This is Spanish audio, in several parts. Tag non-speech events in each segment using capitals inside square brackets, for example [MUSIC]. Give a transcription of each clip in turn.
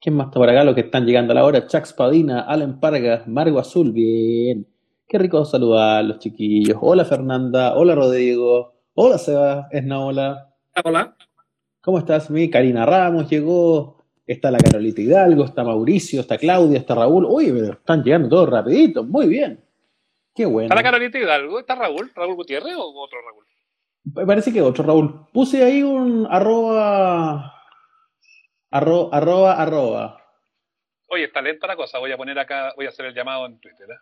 ¿Quién más está por acá? Los que están llegando a la hora. Chax Padina, Alan Pargas, Margo Azul, bien. Qué rico saludar los chiquillos. Hola Fernanda, hola Rodrigo, hola Seba, Esna, hola. Hola. ¿Cómo estás? Mi Karina Ramos llegó, está la Carolita Hidalgo, está Mauricio, está Claudia, está Raúl. Uy, pero están llegando todos rapidito, muy bien. Qué bueno. ¿Está la Carolita Hidalgo? ¿Está Raúl? ¿Raúl Gutiérrez o otro Raúl? Me Parece que otro Raúl. Puse ahí un arroba, arro- arroba, arroba. Oye, está lenta la cosa. Voy a poner acá, voy a hacer el llamado en Twitter. ¿eh?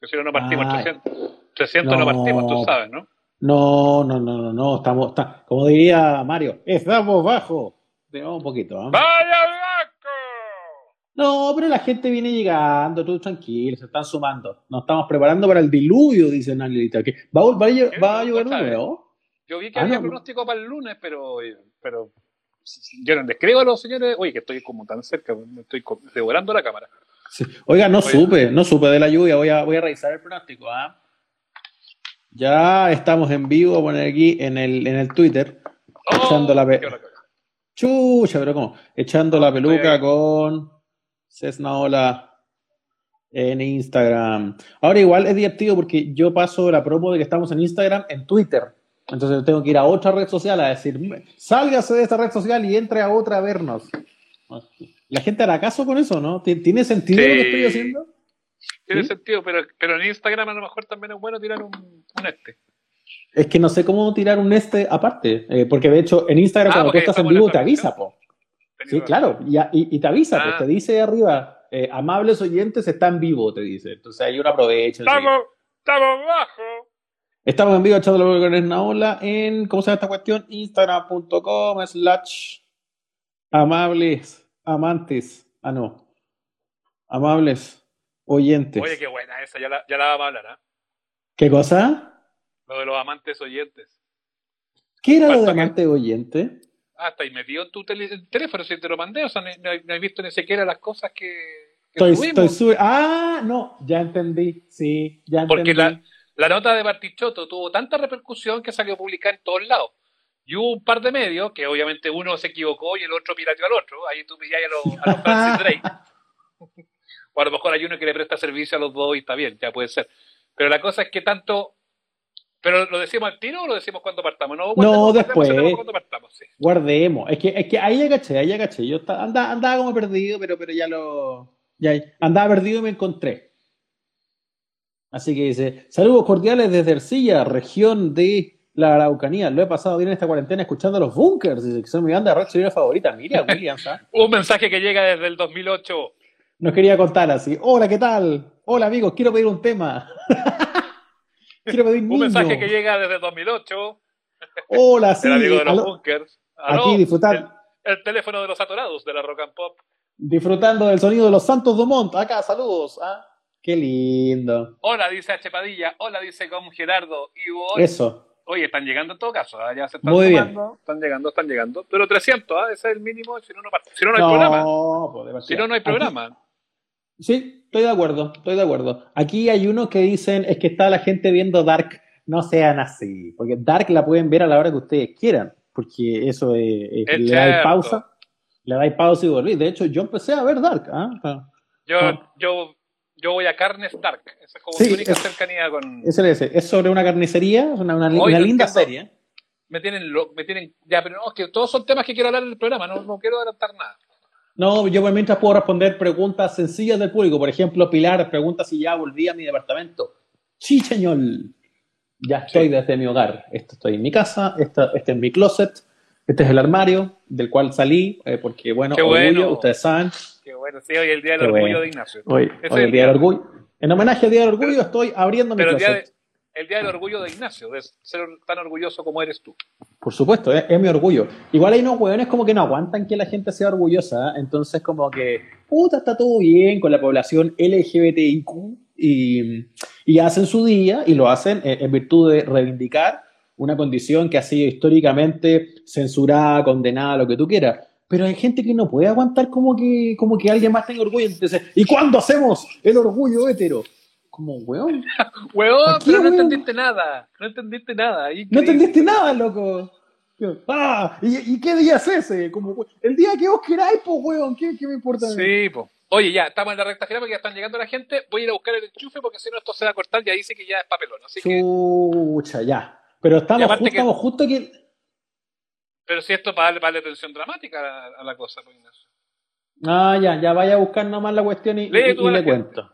Que si no, no partimos. Ay. 300, 300 no. No. partimos, tú sabes, ¿no? No, no, no, no, no, estamos, está, como diría Mario, estamos bajo. Digamos un poquito, ¿ah? ¡Vaya Blanco! No, pero la gente viene llegando, tú tranquilo, se están sumando. Nos estamos preparando para el diluvio, dice Nanelita. ¿Qué? ¿Va, a llover ¿Cómo de nuevo? Yo vi que Ah, había no. pronóstico para el lunes, pero, pero yo no les creo a los señores. Oye, que estoy como tan cerca, me estoy devorando la cámara. Sí. Oiga, no Oiga. supe, no supe de la lluvia. Voy a, voy a revisar el pronóstico. ¿ah? Ya estamos en vivo, poner aquí en el, en el Twitter. Echando la. Chucha, pero ¿cómo? Echando la peluca ahí. con Cesnaola en Instagram. Ahora igual es divertido porque yo paso la promo de que estamos en Instagram en Twitter. Entonces tengo que ir a otra red social a decir, sálgase de esta red social y entre a otra a vernos. ¿La gente hará caso con eso, no? ¿Ti- ¿Tiene sentido lo que estoy haciendo? Tiene ¿Sí? sentido, pero, pero en Instagram a lo mejor también es bueno tirar un, un este. Es que no sé cómo tirar un este aparte. eh, porque de hecho en Instagram Ah, cuando tú estás en vivo te avisa, po. Sí, claro, y, y- y te avisa, Ah. pues, te dice arriba, eh, amables oyentes están vivos, te dice. Entonces ahí uno aprovecha. Estamos, estamos. Estamos en vivo echando la con Esnaola en, ¿cómo se llama esta cuestión? Instagram.com slash amables, amantes, ah no, amables oyentes. Oye, qué buena esa, ya la, ya la vamos a hablar, ¿ah? ¿Qué cosa? Lo de los amantes oyentes. ¿Qué era lo de ¿Cuánto que- amante oyente? Ah, está ahí metido en tu en teléfono, si te lo mandé, o sea, no, no, he visto ni siquiera las cosas que, que Estoy, estoy Ah, no, ya entendí, sí, ya entendí. Porque la, la nota de Bartichotto tuvo tanta repercusión que salió publicada en todos lados. Y hubo un par de medios, que obviamente uno se equivocó y el otro pirateó al otro. Ahí tú pilláis a los, a los Drake. [LAUGHS] o a lo mejor hay uno que le presta servicio a los dos y está bien, ya puede ser. Pero la cosa es que tanto... ¿Pero lo decimos al tiro o lo decimos cuando partamos? No, guardemos después. cuando partamos, sí. Guardemos. Es que, es que ahí ya caché, ahí ya caché. Yo andaba, andaba como perdido, pero, pero ya lo. Ya, andaba perdido y me encontré. Así que dice: Saludos cordiales desde Ercilla, región de la Araucanía. Lo he pasado bien en esta cuarentena escuchando los bunkers. Dice que son mi banda de rock chilena favorita. Mira, [LAUGHS] Williams, ¿ah? Un mensaje que llega desde el 2008. Nos quería contar así: Hola, ¿qué tal? Hola, amigos, quiero pedir un tema. [LAUGHS] quiero pedir Un niño. mensaje que llega desde el 2008. Hola, [LAUGHS] sí. el amigo de los aló. bunkers. Aquí Aló, disfrutar. El, el teléfono de los atorados de la Rock and Pop. Disfrutando del sonido de los Santos Dumont. Acá, saludos. ¿ah? Qué lindo. Hola, dice H. Padilla. Hola, dice con Gerardo. Y voy. Eso. Oye, están llegando en todo caso. ¿ah? Ya se están Muy bien. Están llegando, están llegando. Pero 300, ¿ah? ese es el mínimo. Si no, no, si no, no hay programa. pues, Si no, no hay Aquí- programa. sí, estoy de acuerdo, estoy de acuerdo. Aquí hay unos que dicen, es que está la gente viendo Dark. No sean así, porque Dark la pueden ver a la hora que ustedes quieran, porque eso es, es- Es le dais pausa, le dais pausa y volvís. De hecho, yo empecé a ver Dark. Ah, Yo, yo, yo voy a Carne Stark. Esa es como Sí, mi única es- cercanía con. Es, es sobre una carnicería, es una, linda serie. Me tienen, lo- me tienen. Ya, pero no, es que todos son temas que quiero hablar en el programa. No, no quiero adelantar nada. No, yo por mientras puedo responder preguntas sencillas del público. Por ejemplo, Pilar pregunta si ya volví a mi departamento. Sí, señor. Ya estoy Sí. desde mi hogar. Esto estoy en mi casa, esta- este es mi closet, este es el armario del cual salí, eh, porque bueno, Qué orgullo, bueno. ustedes saben. Qué bueno, sí, hoy es el día del Qué orgullo bueno. de Ignacio. Hoy, hoy es el el día del orgullo. En homenaje al día del orgullo estoy abriendo mi Pero el día, de- el día del orgullo de Ignacio, de ser tan orgulloso como eres tú. Por supuesto, es, es mi orgullo. Igual hay unos hueones como que no aguantan que la gente sea orgullosa, ¿eh? entonces como que, puta, está todo bien con la población LGBTIQ y, y hacen su día y lo hacen en, en virtud de reivindicar una condición que ha sido históricamente censurada, condenada, lo que tú quieras. Pero hay gente que no puede aguantar como que, como que alguien más tenga orgullo. Entonces, ¿y cuándo hacemos el orgullo hétero? Como, weón, [LAUGHS] Huevón, ¿A qué, pero no entendiste nada. No entendiste nada. no entendiste nada, loco. Ah, ¿y, qué día es ese? Como, el día que vos queráis, pues, weón, ¿qué, ¿qué, me importa? Sí, pues. Oye, ya, estamos en la recta final porque ya están llegando la gente. Voy a ir a buscar el enchufe porque si no esto se va a cortar. Ya dice que ya es papelón. Así Chucha, ya. Pero estamos, justo, estamos justo aquí. Pero si esto para darle, atención dramática a, la cosa, pues, Ah, ya, ya vaya a buscar nomás la cuestión y, le cuento.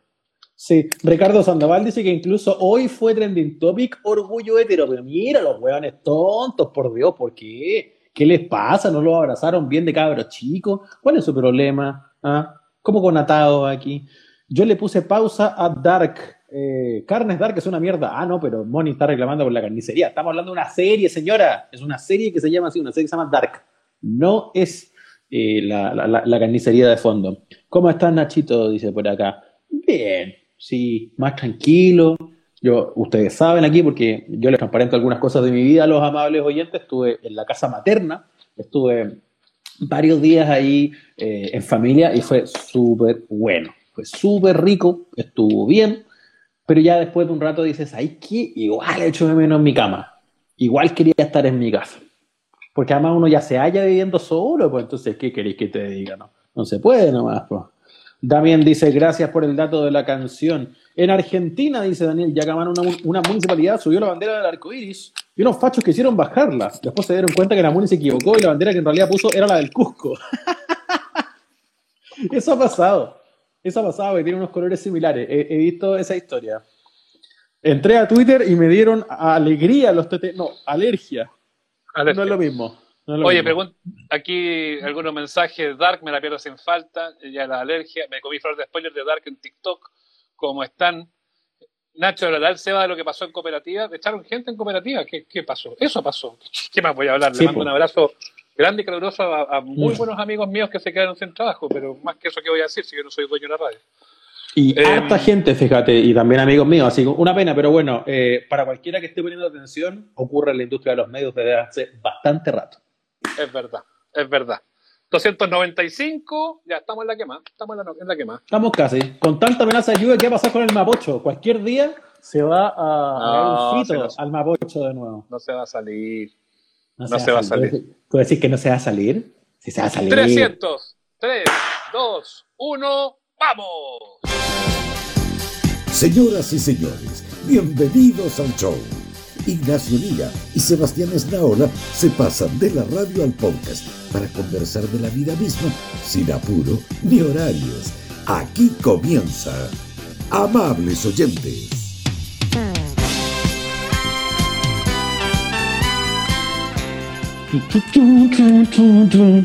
Sí, Ricardo Sandoval dice que incluso hoy fue trending topic orgullo hetero, pero mira los hueones tontos, por Dios, ¿por qué? ¿Qué les pasa? ¿No los abrazaron bien de cabros chicos? ¿Cuál es su problema? ¿Ah? ¿Cómo con atados aquí? Yo le puse pausa a Dark. Eh, Carnes Dark es una mierda. Ah, no, pero Moni está reclamando por la carnicería. Estamos hablando de una serie, señora. Es una serie que se llama así, una serie que se llama Dark. No es eh, la, carnicería de fondo. ¿Cómo estás, Nachito? Dice por acá. Bien, sí, más tranquilo. Yo, ustedes saben aquí, porque yo les transparento algunas cosas de mi vida a los amables oyentes. Estuve en la casa materna, estuve varios días ahí eh, en familia y fue súper bueno. Fue súper rico, estuvo bien, pero ya después de un rato dices, ay, que igual he hecho de menos en mi cama. Igual quería estar en mi casa. Porque además uno ya se halla viviendo solo, pues entonces, ¿qué queréis que te diga? No, no se puede nomás, pues. Damián dice, gracias por el dato de la canción. En Argentina, dice Daniel Yacamán, una, una municipalidad subió la bandera del arco iris y unos fachos quisieron bajarla. Después se dieron cuenta que la municipalidad se equivocó y la bandera que en realidad puso era la del Cusco. [LAUGHS] Eso ha pasado. Eso ha pasado y tiene unos colores similares. He, visto esa historia. Entré a Twitter y me dieron alegría los TT. No, alergia. No es lo mismo. Oye, pregunto, aquí algunos mensajes. Dark, me la pierdo sin falta. Ya la alergia. Me comí flor de spoiler de Dark en TikTok. ¿Cómo están? Nacho, ¿verdad? se va de lo que pasó en cooperativa. ¿Echaron gente en cooperativa? ¿Qué, qué pasó? Eso pasó. ¿Qué más voy a hablar? Le mando un abrazo grande y caluroso a, muy mm. buenos amigos míos que se quedaron sin trabajo, pero más que eso, ¿qué voy a decir si yo no soy dueño de la radio? Y eh, harta gente, fíjate, y también amigos míos, así que una pena, pero bueno, eh, para cualquiera que esté poniendo atención, ocurre en la industria de los medios desde hace bastante rato. Es verdad, es verdad. 295, ya estamos en la quema, estamos en la, en la quema. Estamos casi. Con tanta amenaza de lluvia, ¿qué va a pasar con el Mapocho? Cualquier día se va a, un fito al Mapocho de nuevo. No se va a salir. No, se, va a salir. ¿Puedo decir que no se va a salir? Si se va a salir. 300, 3, 2, 1, ¡vamos! Señoras y señores, bienvenidos al show Ignacio Liga y Sebastián Esnaola se pasan de la radio al podcast para conversar de la vida misma sin apuro ni horarios. Aquí comienza. Amables oyentes.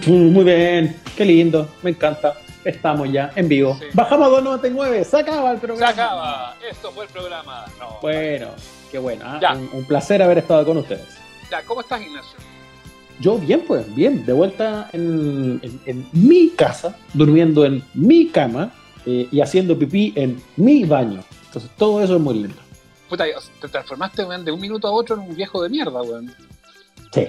Muy bien, qué lindo, me encanta. Estamos ya en vivo. Bajamos a 299, se acaba el programa. Se acaba, esto fue el programa. bueno. Qué bueno. ¿ah? Un, placer haber estado con ustedes. Ya, ¿cómo estás, Ignacio? Yo bien, pues, bien. De vuelta en, mi casa, durmiendo en mi cama eh, y haciendo pipí en mi baño. Entonces, todo eso es muy lindo. Puta, te transformaste, de un minuto a otro en un viejo de mierda, weón. Sí,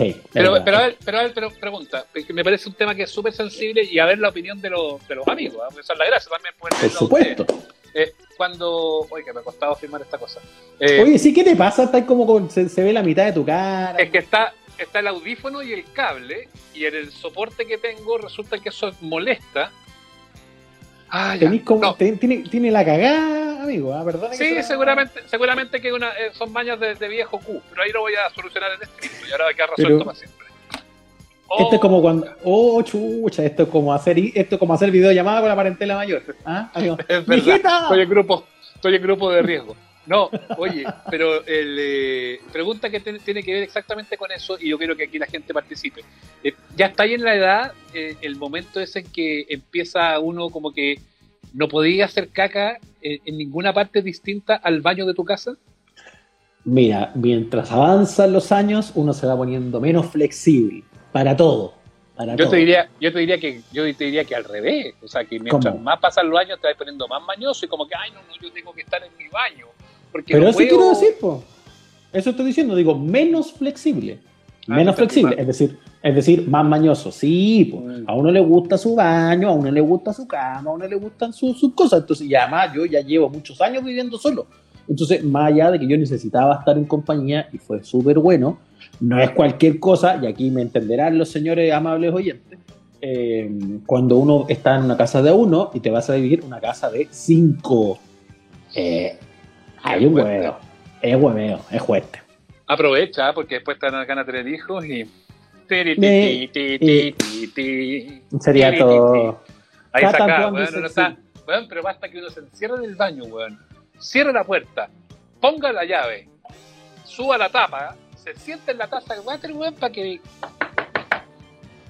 sí. Pero, pero, a ver, pero, a ver, pero pregunta, me parece un tema que es súper sensible y a ver la opinión de, los, de los amigos. ¿eh? Esa es la gracia también. Por supuesto. Eh, cuando. Oye, que me ha costado firmar esta cosa. Eh, Oye, sí, ¿qué te pasa? Está como con, se, ve la mitad de tu cara. Es que está, está el audífono y el cable, y en el soporte que tengo resulta que eso molesta. Ah, como, tiene, tiene, la cagada, amigo, ¿ah? ¿verdad? Sí, seguramente, seguramente que una, eh, son baños de, viejo Q, pero ahí lo voy a solucionar en este y ahora va a quedar resuelto para siempre. esto es como cuando. Oh, chucha, esto es como hacer esto como hacer videollamada con la parentela mayor. ¿Ah, [LAUGHS] amigo? Es verdad. Estoy en grupo, estoy en grupo de riesgo. No, oye, pero el, eh, pregunta que tiene que ver exactamente con eso y yo quiero que aquí la gente participe. Eh, ¿Ya está ahí en la edad eh, el momento ese en que empieza uno como que no podía hacer caca en ninguna parte distinta al baño de tu casa? Mira, mientras avanzan los años uno se va poniendo menos flexible para todo. yo, Te diría, yo te diría que yo te diría que al revés, o sea, que mientras más pasan los años te vas poniendo más mañoso y como que, ay, no, no, yo tengo que estar en mi baño pero eso quiero decir, po. Eso estoy diciendo, digo, menos flexible. Ah, menos flexible, es decir, es decir, más mañoso. Sí, mm. a uno le gusta su baño, a uno le gusta su cama, a uno le gustan sus cosas. Entonces, y además yo ya llevo muchos años viviendo solo. Entonces, más allá de que yo necesitaba estar en compañía y fue súper bueno, no es cualquier cosa, y aquí me entenderán los señores amables oyentes, eh, cuando uno está en una casa de uno y te vas a vivir una casa de cinco. Eh, hay un hueveo, es hueveo, es fuerte. Aprovecha, porque después te dan ganas de tener hijos y... Sería todo. Ahí Está saca, weón, está, weón, pero basta que uno se encierre en el baño, weón. Cierre la puerta, ponga la llave, suba la tapa, se siente en la taza de water, weón, para que.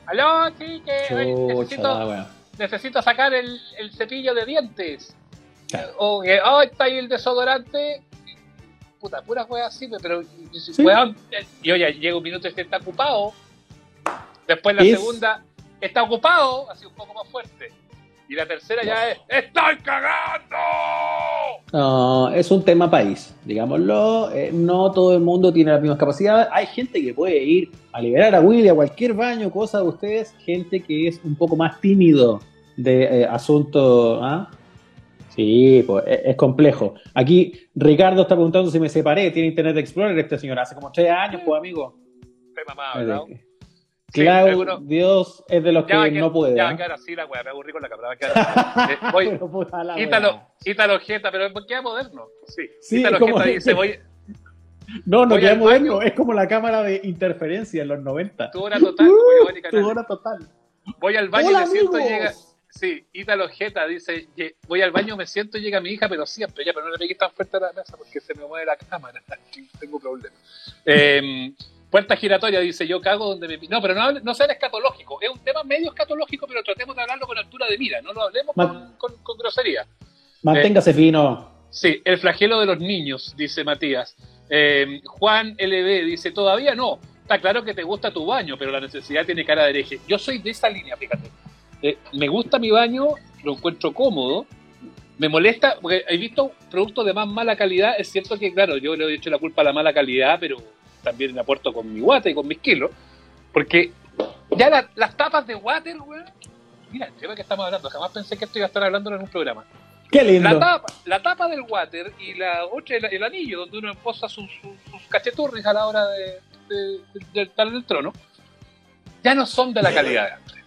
Aló, sí, que oye, Chucha, necesito, necesito sacar el, el cepillo de dientes. Claro. O que, oh, está ahí el desodorante. Puta, pura wea así, pero. Sí. weón, eh, y oye, llega un minuto y que está ocupado. Después la Es- segunda, está ocupado, así un poco más fuerte. Y la tercera ya es, ¡Estoy cagando! No, es un tema país, digámoslo. eh, no todo el mundo tiene las mismas capacidades. Hay gente que puede ir a liberar a Willy a cualquier baño, cosa de ustedes. Gente que es un poco más tímido de eh, asunto. ¿ah? Sí, pues es, es complejo. Aquí Ricardo está preguntando si me separé. Tiene Internet Explorer este señor. Hace como tres años, pues amigo. Estoy mamado, ¿verdad? Claro, alguno- Dios es de los que quedar- no puede. Ya va a quedar así la weá, me aburrí con la cámara. [LAUGHS] eh, voy, Ítalo. Ítalo Jeta, pero queda moderno. Sí, Sí, Ítalo Jeta dice, voy, No, no Voy queda moderno. baño. Es como la cámara de interferencia en los 90. tu hora total, Uh, tu hora total. Voy al baño Hola, y me siento amigos. llega. Sí, Ítalo Jeta dice, "Ye- voy al baño, me siento y llega mi hija, pero siempre, ya, pero no le pegué tan fuerte a la mesa porque se me mueve la cámara. [LAUGHS] Tengo problemas. Eh, puerta giratoria dice, yo cago donde me... No, pero no, no sea escatológico. Es un tema medio escatológico, pero tratemos de hablarlo con altura de mira. No lo hablemos con, con- con grosería. Manténgase fino. Sí, el flagelo de los niños, dice Matías. Eh, Juan LB dice, todavía no. Está claro que te gusta tu baño, pero la necesidad tiene cara de hereje. Yo soy de esa línea, fíjate. Eh, me gusta mi baño, lo encuentro cómodo. Me molesta, porque he visto productos de más mala calidad. Es cierto que, claro, yo le he hecho la culpa a la mala calidad, pero también me aporto con mi guata y con mis kilos. Porque ya la- las tapas de water, weón. Mira, el tema que estamos hablando, jamás pensé que esto iba a estar hablando en un programa. Qué lindo. La tapa, la tapa del water y la otra, el, el anillo donde uno posa sus, sus, sus cacheturris a la hora de, de- de- de estar en el trono, ya no son de la calidad de antes.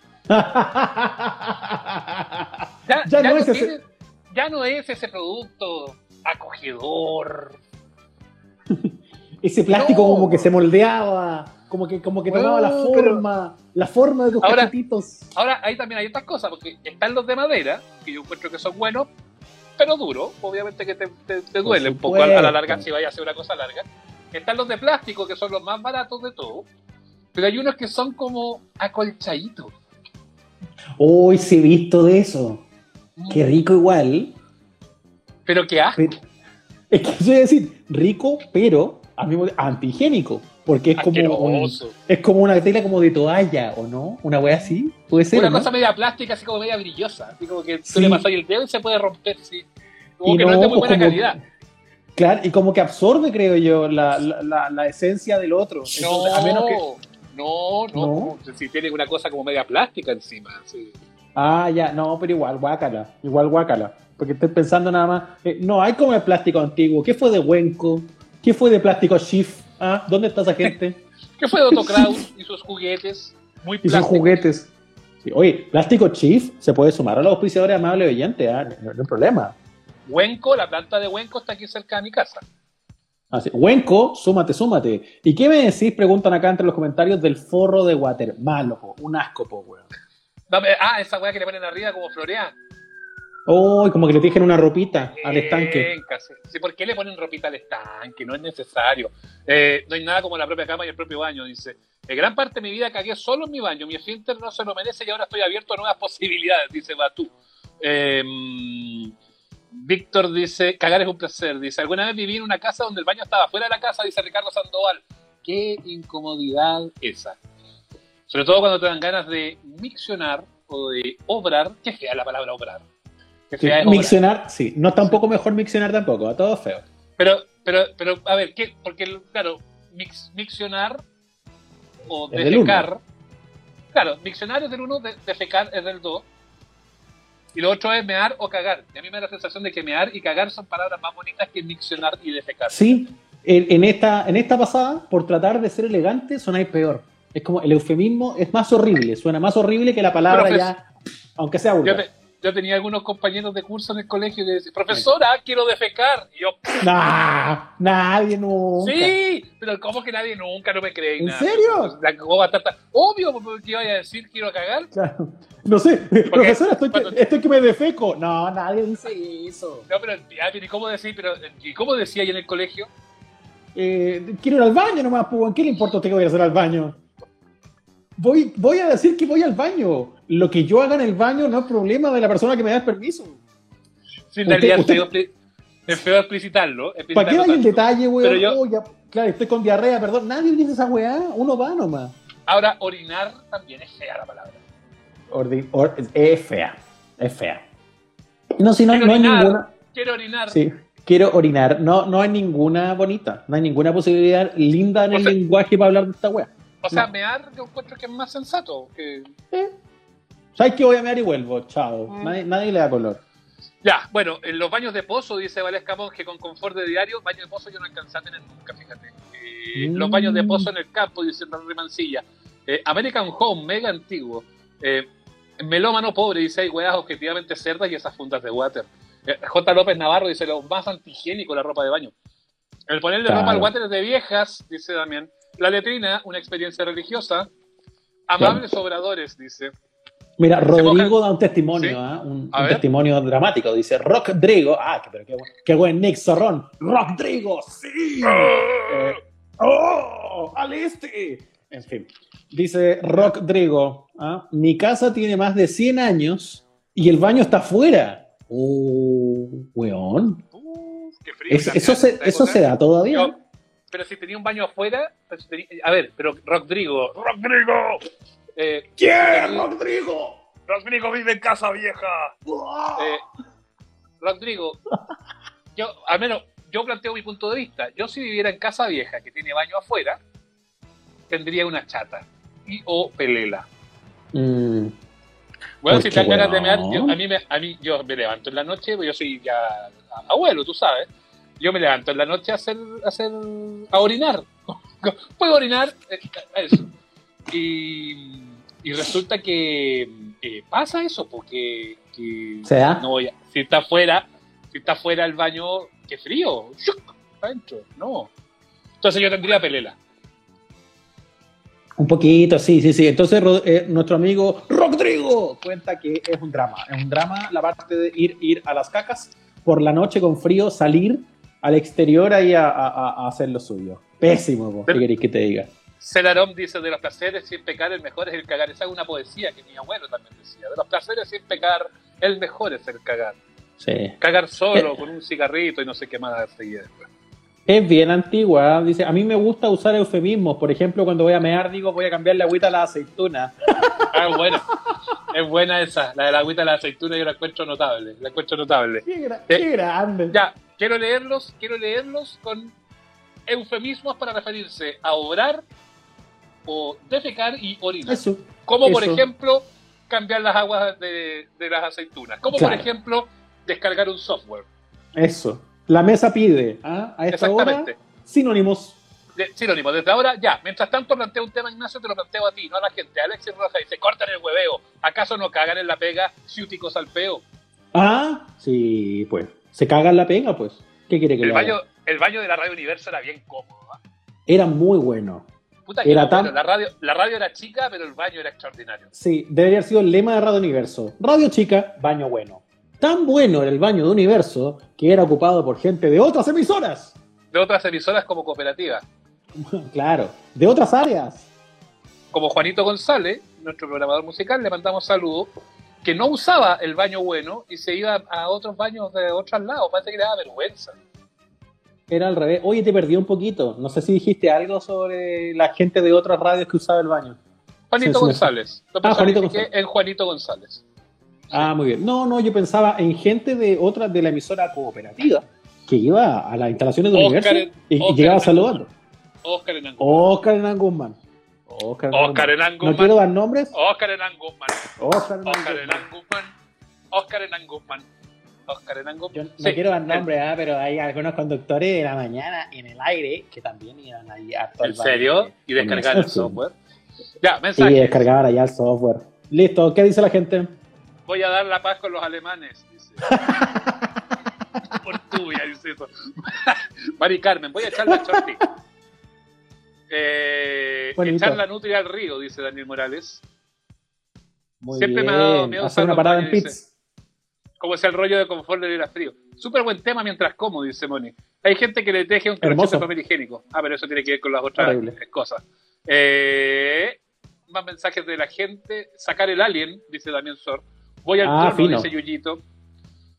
Ya, Ya no es ese- tiene- ya no es ese producto acogedor. [LAUGHS] Ese plástico No. como que se moldeaba, como que, como que tomaba la pero- forma, la forma de tus Ahora- cachetitos. Ahora, ahí también hay otras cosas, porque están los de madera, que yo encuentro que son buenos, pero duros. Obviamente que te, te- te duele un poco a, a la larga si vaya a hacer una cosa larga. Están los de plástico, que son los más baratos de todo. Pero hay unos que son como acolchaditos. Uy, sí he visto de eso. Qué rico igual. Pero que asco. Pero- es que eso a decir, rico, pero al mismo antihigiénico. Porque es como, un- es como una tela como de toalla, ¿o no? Una wea así. Puede ser. Una ¿o no? cosa media plástica, así como media brillosa. Así como que tú Sí. le pasas el dedo y se puede romper. Sí. Como Y que no, es de muy pues buena como- calidad. Claro, y como que absorbe, creo yo, la, la, la- la esencia del otro. No, Entonces, a menos que. No, no, Si tiene una cosa como media plástica encima. Sí. Ah, ya, no, pero igual, guácala, igual guácala. Porque estoy pensando nada más. eh, no, hay como el plástico antiguo. ¿Qué fue de Wenco? ¿Qué fue de plástico Shift? ¿Ah? ¿Dónde está esa gente? [LAUGHS] ¿Qué fue de Otto [LAUGHS] Kraus y sus juguetes? Muy Y sus plásticos. juguetes. Sí, Oye, plástico Chief se puede sumar a los auspiciadores amables oyentes, ¿ah? no, no hay problema. Huenco, la planta de Huenco está aquí cerca de mi casa. Así, Wenco, súmate, súmate. ¿Y qué me decís? Preguntan acá entre los comentarios del forro de water. Malo, po, un asco, po, weón. Ah, esa weá que le ponen arriba como floreada. Oh, como que le tijen una ropita al estanque. Sí, Sí, ¿por qué le ponen ropita al estanque? No es necesario. Eh, no hay nada como la propia cama y el propio baño, dice. En gran parte de mi vida cagué solo en mi baño. Mi esfínter no se lo merece y ahora estoy abierto a nuevas [LAUGHS] posibilidades, dice Batú. Eh, Víctor dice, cagar es un placer. Dice, alguna vez viví en una casa donde el baño estaba fuera de la casa, dice Ricardo Sandoval. Qué incomodidad esa. Sobre todo cuando te dan ganas de miccionar o de obrar. Qué fea la palabra obrar. Sí, fea obrar. miccionar, sí. No está un poco mejor miccionar tampoco, a todo feo. Pero, pero, pero, a ver, ¿qué? Porque, claro, mix, miccionar o defecar. Claro, miccionar es del 1, defecar es del 2. Y lo otro es mear o cagar. Y a mí me da la sensación de que mear y cagar son palabras más bonitas que miccionar y defecar. Sí, en, en esta, en esta pasada, por tratar de ser elegante, sonáis peor. Es como el eufemismo es más horrible, suena más horrible que la palabra Profes- ya, aunque sea Yo, vulgar. te- yo tenía algunos compañeros de curso en el colegio que decían, profesora, quiero defecar. Y yo, [LAUGHS] Nah, nadie nunca. sí, pero ¿cómo que nadie nunca? No me cree. ¿En nada. serio? La bastante. Obvio, porque iba a decir quiero cagar. Claro. No sé, [LAUGHS] profesora, estoy, que- estoy que me defeco. No, nadie dice eso. No, pero, ¿y cómo decir? Pero, ¿Y cómo decía ahí en el colegio? Eh, quiero ir al baño nomás, pues, ¿qué le importa a usted que voy a hacer al baño? Voy, voy a decir que voy al baño. Lo que yo haga en el baño no es problema de la persona que me da el permiso. Sí, en realidad usted- es feo expli- es feo explicitarlo. ¿Para qué hay el detalle, weón? Pero yo- Oh, ya- claro, estoy con diarrea, perdón. Nadie dice esa weá. Uno va nomás. Ahora, orinar también es fea la palabra. Ordi- or- es fea. Es fea. No, si no, Quiero no hay ninguna. Quiero orinar. Sí, quiero orinar. No, no hay ninguna bonita. No hay ninguna posibilidad linda en O el sea- lenguaje para hablar de esta weá. O sea, No. mear yo encuentro que es más sensato. Que... ¿Sabes que voy a mear y vuelvo? Chao. Mm. Nadie, nadie le da color. Ya, bueno, en los baños de pozo, dice Valesca Monge, con confort de diario, baño de pozo yo no alcancé a tener nunca, fíjate. Eh, Mm. Los baños de pozo en el campo, dice Henry Mancilla. Eh, American Home, mega antiguo. Eh, melómano pobre, dice, hay weas objetivamente cerdas y esas fundas de water. Eh, J. López Navarro dice, lo más antihigiénico la ropa de baño. El ponerle Claro. ropa al water es de viejas, dice Damián. La letrina, una experiencia religiosa. Amables obradores, dice. Mira, Rodrigo da un testimonio, Sí. ¿ah? un, testimonio dramático. Dice, Rodrigo, ah, pero qué, qué buen Nick Zorrón. Rodrigo, sí. Eh, ¡Oh! ¡Al este! En fin. Dice Rodrigo, ¿ah? mi casa tiene más de 100 años y el baño está afuera. Oh, weón. Uf, qué frío. Es- eso, se, eso se da todavía. Yo- pero si tenía un baño afuera, tenía- a ver, pero Rodrigo, Rodrigo, eh, ¿Quién, Rodrigo? Rodrigo vive en casa vieja. Eh, Rodrigo, yo, al menos, yo planteo mi punto de vista. Yo si viviera en casa vieja que tiene baño afuera, tendría una chata y o pelela. Mm, Bueno, ¿Por si te dan ganas de mear, yo- a mí, me, a mí yo me levanto en la noche, pues yo soy ya abuelo, tú sabes. Yo me levanto en la noche a hacer, a hacer, a orinar. [LAUGHS] Puedo orinar, eh, eso. Y, y resulta que eh, pasa eso, porque que ¿Se da? no si está afuera, si está afuera el baño, qué frío, adentro, no. Entonces yo tendría pelela. Un poquito, sí, sí, sí. Entonces eh, nuestro amigo Rodrigo cuenta que es un drama. Es un drama la parte de ir, ir a las cacas por la noche con frío, salir al exterior ahí a, a- a- a hacer lo suyo. Pésimo, po. ¿qué queréis que te diga? Celarón dice, de los placeres sin pecar, el mejor es el cagar. Esa es una poesía que mi abuelo también decía. De los placeres sin pecar, el mejor es el cagar. Sí. Cagar solo, Eh. con un cigarrito y no sé qué más después. Es bien antigua. ¿eh? Dice, a mí me gusta usar eufemismos. Por ejemplo, cuando voy a mear, digo, voy a cambiar la agüita a la aceituna. [LAUGHS] Ah, es buena. es buena esa. La de la agüita de la aceituna yo la encuentro notable. La encuentro notable. Qué, gra- Eh, qué grande. Ya, quiero leerlos, quiero leerlos con eufemismos para referirse a obrar o defecar y orinar. Eso. Como por ejemplo, cambiar las aguas de, de las aceitunas. Como Claro. por ejemplo, descargar un software. Eso. La mesa pide. ¿ah? A esta hora, Exactamente. sinónimos. De- sinónimo, desde ahora ya. Mientras tanto planteo un tema, Ignacio, te lo planteo a ti, no a la gente. Alexis Roja dice, cortan el hueveo. ¿Acaso no cagan en la pega ciúticos al peo? Ah, sí, pues. Se cagan la pega, pues. ¿Qué quiere que El le haga? baño, el baño de la Radio Universo era bien cómodo. ¿ah? Era muy bueno. Puta Era era tan- bueno. la, radio, la radio era chica, pero el baño era extraordinario. Sí, debería haber sido el lema de Radio Universo. Radio chica, baño bueno. Tan bueno era el baño de Universo que era ocupado por gente de otras emisoras. De otras emisoras como Cooperativa. [LAUGHS] claro, de otras áreas. Como Juanito González, nuestro programador musical, le mandamos saludos, que no usaba el baño bueno y se iba a otros baños de otros lados. Parece que le daba vergüenza. Era al revés. Oye, te perdí un poquito. No sé si dijiste algo sobre la gente de otras radios que usaba el baño. Juanito Sí, González. Lo Ah, Juanito González. en Juanito González. Ah, muy bien. No, no, yo pensaba en gente de otras de la emisora cooperativa que iba a las instalaciones de Oscar Universo y, y llegaba saludando. Oscar Enán. Oscar Hernán Guzmán. Oscar Hernán Oscar Guzmán. No quiero dar nombres. Oscar Enán Guzmán. Oscar Hernán Oscar Guzmán. Oscar Enán Guzmán. Oscar Enango. Yo no Sí, quiero dar nombre, ah, pero hay algunos conductores de la mañana en el aire que también iban ahí a ¿En serio? Y descargar el software. Ya, Y mensaje. descargaban allá el software. Listo, ¿qué dice la gente? Voy a dar la paz con los alemanes, dice. Por tuya, dice eso. [LAUGHS] Mari Carmen, voy a echar la shorty. Eh, echar la nutria al río, dice Daniel Morales. Muy Siempre me ha dado miedo Hacer una parada en pits. Como si el rollo de confort le diera frío. Súper buen tema mientras como, dice Moni. Hay gente que le teje un de papel higiénico. Ah, pero eso tiene que ver con las otras Horrible. cosas. Eh, más mensajes de la gente. Sacar el alien, dice Damián Sor. Voy al Ah, dice Yuyito.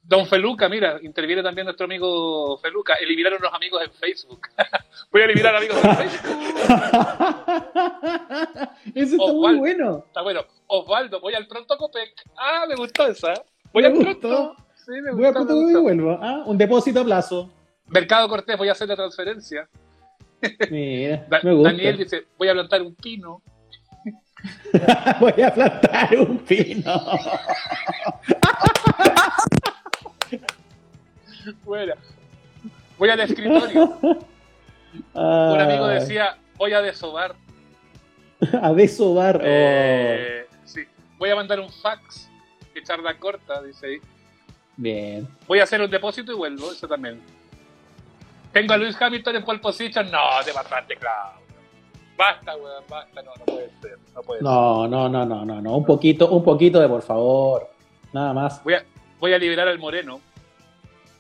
Don Feluca, mira, interviene también nuestro amigo Feluca. Eliminaron los amigos en Facebook. [LAUGHS] Voy a eliminar amigos en Facebook. [LAUGHS] Eso está muy bueno. Está bueno. Osvaldo, voy al pronto Copec. Ah, me gustó esa. Voy Me al gustó. pronto. Sí, me Voy a gustó, punto y vuelvo. Ah, un depósito a plazo. Mercado Cortés, voy a hacer la transferencia. Mira, Da- me gusta. Daniel dice, voy a plantar un pino. [LAUGHS] Voy a plantar un pino. [LAUGHS] Fuera. Voy al escritorio. Un amigo Ay, decía, voy a desovar. [LAUGHS] A desovar. Oh. Eh, sí. Voy a mandar un fax. Echar la corta, dice ahí. Bien. Voy a hacer un depósito y vuelvo, eso también. Tengo a Luis Hamilton en pole position. No, te mataste, Claudio. Basta, weón, basta. No, no puede ser. No puede ser. No, no, no, no, no, no. Un poquito, un poquito de por favor. Nada más. Voy a, voy a liberar al Moreno.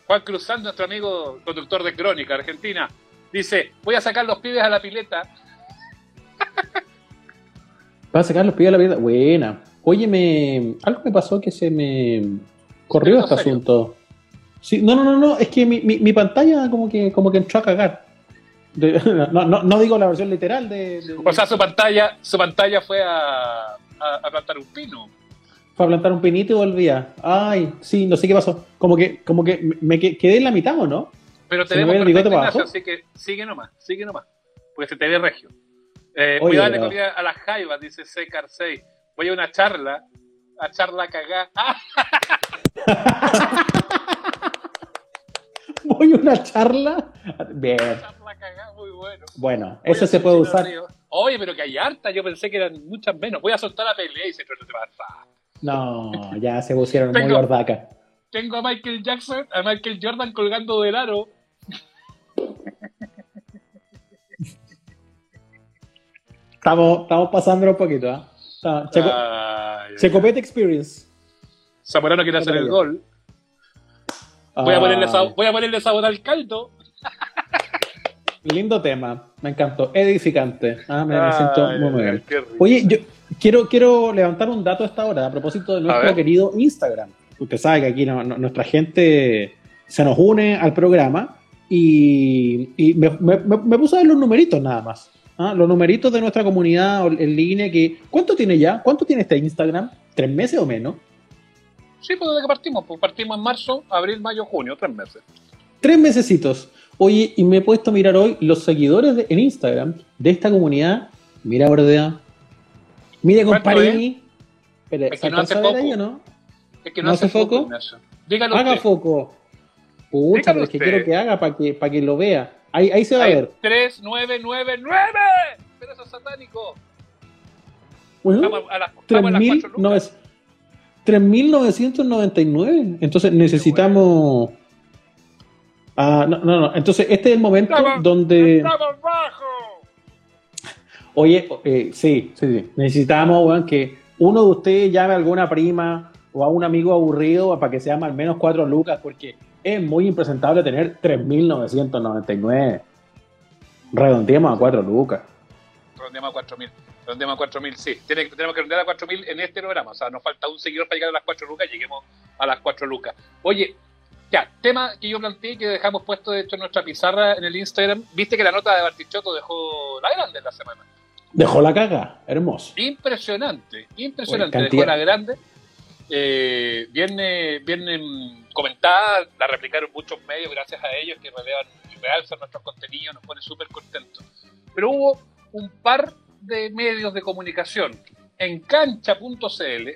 Juan Cruzán, nuestro amigo conductor de Crónica, Argentina, dice, voy a sacar los pibes a la pileta. [LAUGHS] Va a sacar los pies de la vida. Buena. Oye, me... algo me pasó que se me corrió ¿Esto este serio? asunto. Sí, no, no, no, no. Es que mi, mi, mi pantalla como que, como que entró a cagar. De- [LAUGHS] no, no, no digo la versión literal de, de- O sea, su pantalla, su pantalla fue a, a- a plantar un pino. para plantar un pinito y volvía. Ay, sí, no sé qué pasó. Como que, como que me que- quedé en la mitad, ¿o no? Pero ¿Se te me vemos ve el bigote para abajo? así que sigue nomás, sigue nomás. Porque se te ve regio. Eh, Oye, a comida a las jaivas, dice Secar 6. Voy a una charla, a charla cagá. [LAUGHS] Voy a una charla. Bien. Charla cagá, muy bueno. Bueno, Voy eso se puede usar. Río. Oye, pero que hay harta, yo pensé que eran muchas menos. Voy a soltar la pelea y se trata de. No, ya se pusieron muy Tengo- ordaca. Tengo a Michael Jackson, a Michael Jordan colgando del aro. Estamos, estamos pasándolo un poquito, ¿ah? Está- Checo- Ay, ay, Checopete Experience. Zamorano quiere hacer el gol. Voy a, Ah, ponerle sab- voy a ponerle sabor al caldo. Lindo tema, me encantó. Edificante. Ah, me, me siento Ay, muy, ay, bien. Oye, yo quiero, quiero levantar un dato a esta hora a propósito de nuestro querido Instagram. Usted sabe que aquí no- no- nuestra gente se nos une al programa y, me- me- me puse a ver los numeritos nada más. ¿Ah? Los numeritos de nuestra comunidad en línea. Que, ¿Cuánto tiene ya? ¿Cuánto tiene este Instagram? ¿Tres meses o menos? Sí, pues desde que partimos. Pues partimos en marzo, abril, mayo, junio, tres meses. Tres mesecitos. Oye, y me he puesto a mirar hoy los seguidores de- en Instagram de esta comunidad. Mira, Bordea. Mire, ¿Cuánto compadre. Espere, Es que ¿se no hace foco. ahí o no? Es que ¿No no, hace foco, foco? Dígalo Haga usted. foco. Pucha, pero es que quiero que haga para que, para que lo vea. Ahí, ahí se va a ver. 3, 9, 9, 9. Pero eso es satánico. Bueno, Estamos a las, estamos a las 4 lucas. 3.900 3.999. Entonces necesitamos. Ah, no, no, no. Entonces este es el momento Estamos- donde. ¡Estamos bajo! Oye, eh, sí, sí, sí. Necesitamos weón, que uno de ustedes llame a alguna prima o a un amigo aburrido para que se llame al menos 4 lucas, porque es muy impresentable tener 3.999. Redondeemos a 4 lucas. Redondeamos a 4000. Redondeamos a 4000, sí. Tiene- tenemos que redondear a 4000 en este programa. O sea, nos falta un seguidor para llegar a las 4 lucas. Lleguemos a las 4 lucas. Oye, ya, tema que yo planteé que dejamos puesto, de hecho, en nuestra pizarra en el Instagram. Viste que la nota de Bartichotto dejó la grande la semana. Dejó la caga, hermoso. Impresionante, impresionante. Oye, Dejó la grande. Eh, viene, viene mm, comentada, la replicaron muchos medios gracias a ellos que relevan y realzan nuestros contenidos, nos pone súper contentos. Pero hubo un par de medios de comunicación en cancha.cl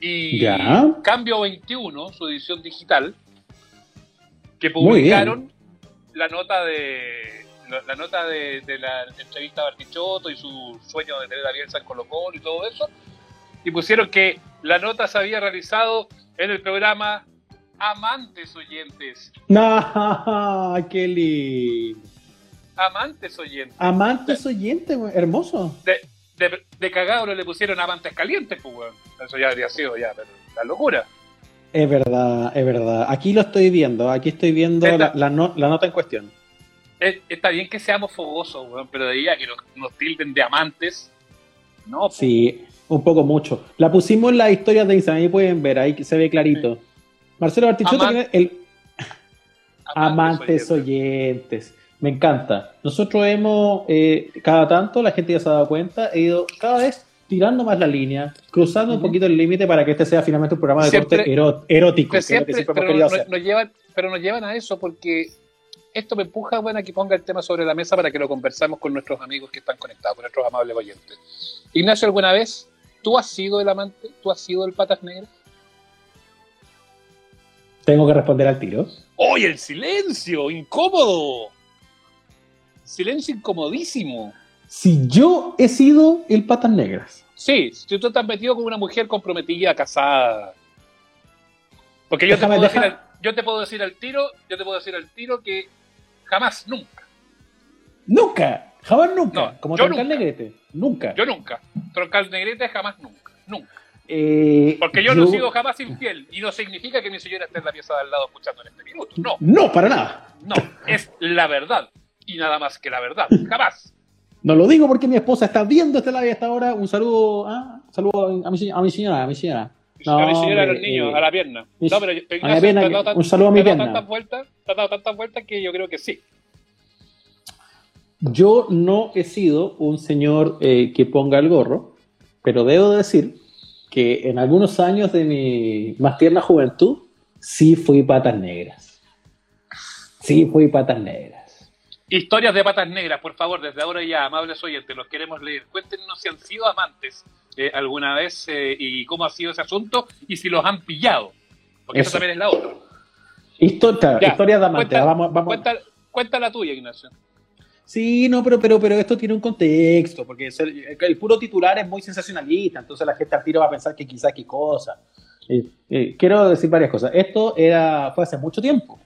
Y Ya. Cambio 21, su edición digital, que publicaron la nota de la, la nota de, de la entrevista a Bartichotto y su sueño de tener a Bielsa en Colo Colo y todo eso, y pusieron que la nota se había realizado en el programa Amantes Oyentes. No, [LAUGHS] qué lindo. Amantes Oyentes. Amantes oyentes, hermoso. De, de, de cagado le pusieron amantes calientes, pues, weón. Eso ya habría sido ya, pero la locura. Es verdad, es verdad. Aquí lo estoy viendo, aquí estoy viendo la, la no- la nota en cuestión. Eh, está bien que seamos fogosos, weón, pero de ahí a que nos, nos tilden de amantes, no, pues. Sí, un poco mucho. La pusimos en las historias de Instagram, ahí pueden ver, ahí se ve clarito. Marcelo Bartichotto, es el amantes oyentes. Me encanta. Nosotros hemos, eh, cada tanto, la gente ya se ha dado cuenta, he ido cada vez tirando más la línea, cruzando un poquito el límite para que este sea finalmente un programa de Siempre- corte erótico, que siempre, llevan, pero nos llevan a eso porque esto me empuja bueno, a que ponga el tema sobre la mesa para que lo conversamos con nuestros amigos que están conectados, con nuestros amables oyentes. Ignacio, ¿alguna vez tú has sido el amante? ¿Tú has sido el patas negras? Tengo que responder al tiro. ¡Oye, el silencio! ¡Incómodo! Silencio incomodísimo. Si yo he sido el patas negras, Sí, si tú estás metido con una mujer comprometida, casada. Porque yo, Déjame- te, puedo decir yo te puedo decir al tiro, yo te puedo decir al tiro que jamás, nunca, nunca, jamás nunca, No, como yo Troncal nunca. Negrete, nunca. yo nunca. Troncal negrete jamás, nunca, nunca. Eh, Porque yo, no he sido jamás infiel y no significa que mi señora esté en la pieza de al lado escuchando en este minuto. No, No, para nada. no, es la verdad y nada más que la verdad. [LAUGHS] Jamás. No lo digo porque mi esposa está viendo este live hasta ahora. Un saludo, ah, un saludo a mi, a mi señora, a mi señora. No, a mi señora, a los hombre, niños, eh, a la pierna. mi- No, pero yo- a la pierna, un saludo a mi pierna. tantas vueltas, te ha dado tantas vueltas que yo creo que sí. Yo no he sido un señor eh, que ponga el gorro, pero debo decir que en algunos años de mi más tierna juventud sí fui patas negras. Sí fui patas negras. Historias de patas negras, por favor, desde ahora ya, amables oyentes, los queremos leer. Cuéntenos si han sido amantes eh, alguna vez eh, y cómo ha sido ese asunto y si los han pillado. Porque eso, Eso. también es la otra. Historia, Ya, historia de amante. cuenta- vamos, vamos. Cuenta, cuenta la tuya, Ignacio. Sí, no, pero, pero, pero esto tiene un contexto, porque el, el puro titular es muy sensacionalista, entonces la gente al tiro va a pensar que quizás qué cosa. Eh, eh, quiero decir varias cosas. Esto era, fue hace mucho tiempo.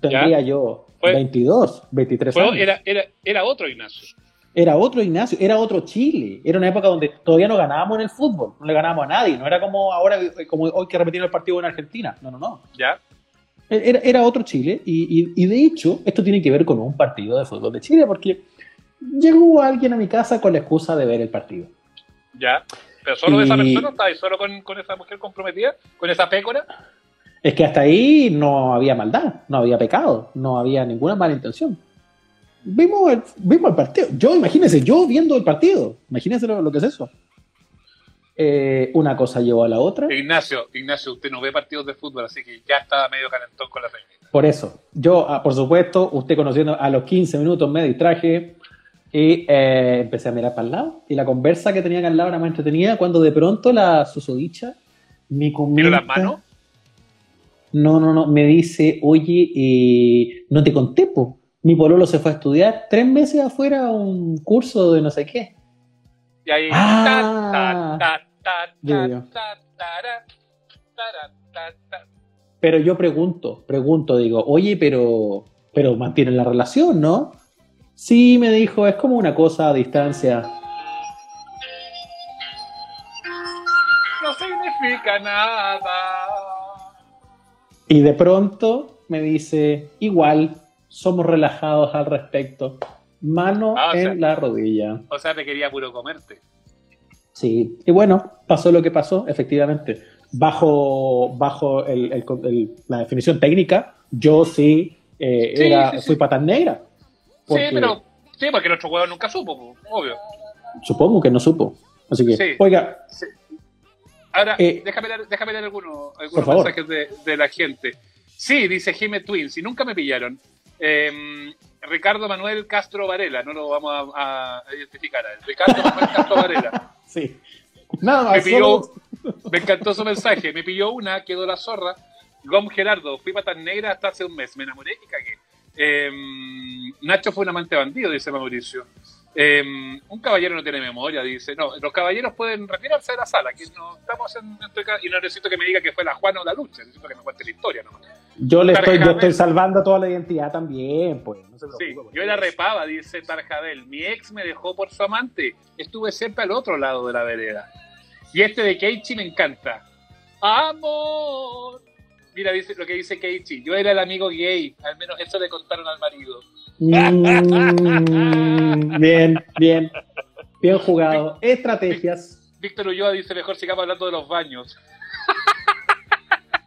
Tendría yo Fue- 22, 23 Fue- años. era, era, era otro Ignacio. Era otro Ignacio, era otro Chile. Era una época donde todavía no ganábamos en el fútbol, no le ganábamos a nadie. No era como ahora, como hoy que repetir el partido en Argentina. No, no, no. ¿Ya? Era, era otro Chile y, y- y de hecho esto tiene que ver con un partido de fútbol de Chile porque llegó alguien a mi casa con la excusa de ver el partido. ¿Ya? Pero solo de esa persona, ¿estaba ahí solo con, con esa mujer comprometida? ¿Con esa pécora? Es que hasta ahí no había maldad, no había pecado, no había ninguna mala intención. Vimos el, vimos el partido. Yo, imagínense, yo viendo el partido. Imagínense lo, lo que es eso. Eh, una cosa llevó a la otra. Ignacio, Ignacio, usted no ve partidos de fútbol, así que ya estaba medio calentón con la feminita. Por eso, yo, ah, por supuesto, usted conociendo a los 15 minutos me distraje y eh, empecé a mirar para el lado. Y la conversa que tenía acá al lado era más entretenida cuando de pronto la susodicha me ¿Tiro comenta... No, no, no, me dice, oye, eh, no te conté, po. Mi pololo se fue a estudiar tres meses afuera a un curso de no sé qué. Y ahí. Ah. Pero yo pregunto, pregunto, digo, oye, pero, pero mantienen la relación, ¿no? Sí, me dijo, es como una cosa a distancia. No significa nada. Y de pronto me dice, igual, somos relajados al respecto. Mano Ah, en sea- la rodilla. O sea, te quería puro comerte. Sí, y bueno, pasó lo que pasó, efectivamente. Bajo, bajo el- el- el- la definición técnica, yo sí, eh, Sí, era, sí, sí. fui patas negra. Porque Sí, pero. Sí, porque el otro huevo nunca supo, po, obvio. Supongo que no supo. Así que, Sí. oiga, Ahora, Eh, déjame leer, déjame leer algunos, algunos mensajes de, de la gente. Sí, dice Jime Twins, y nunca me pillaron. Eh, Ricardo Manuel Castro Varela, no lo vamos a, a identificar a él. Ricardo Manuel Castro Varela. [LAUGHS] sí. Nada Me más, pilló, solo- Me encantó su mensaje. Me pilló una, quedó la zorra. Gom Gerardo, fui patas negras hasta hace un mes. Me enamoré y cagué. Em, Nacho fue un amante bandido, dice Mauricio. Em, un caballero no tiene memoria, dice. No, los caballeros pueden retirarse de la sala. Aquí no estamos en, y no necesito que me diga que fue la Juana o la lucha, necesito que me cuente la historia nomás. Yo le estoy, yo estoy salvando toda la identidad también, pues. No se sí, yo era repaba, dice Tarjabel. Mi ex me dejó por su amante. Estuve siempre al otro lado de la vereda. Y este de Keiichi me encanta. Amor. Mira, dice lo que dice Keiichi. Yo era el amigo gay. Al menos eso le contaron al marido. Mm, bien, bien. Bien jugado. Estrategias. Víctor Ulloa dice mejor sigamos hablando de los baños. [LAUGHS]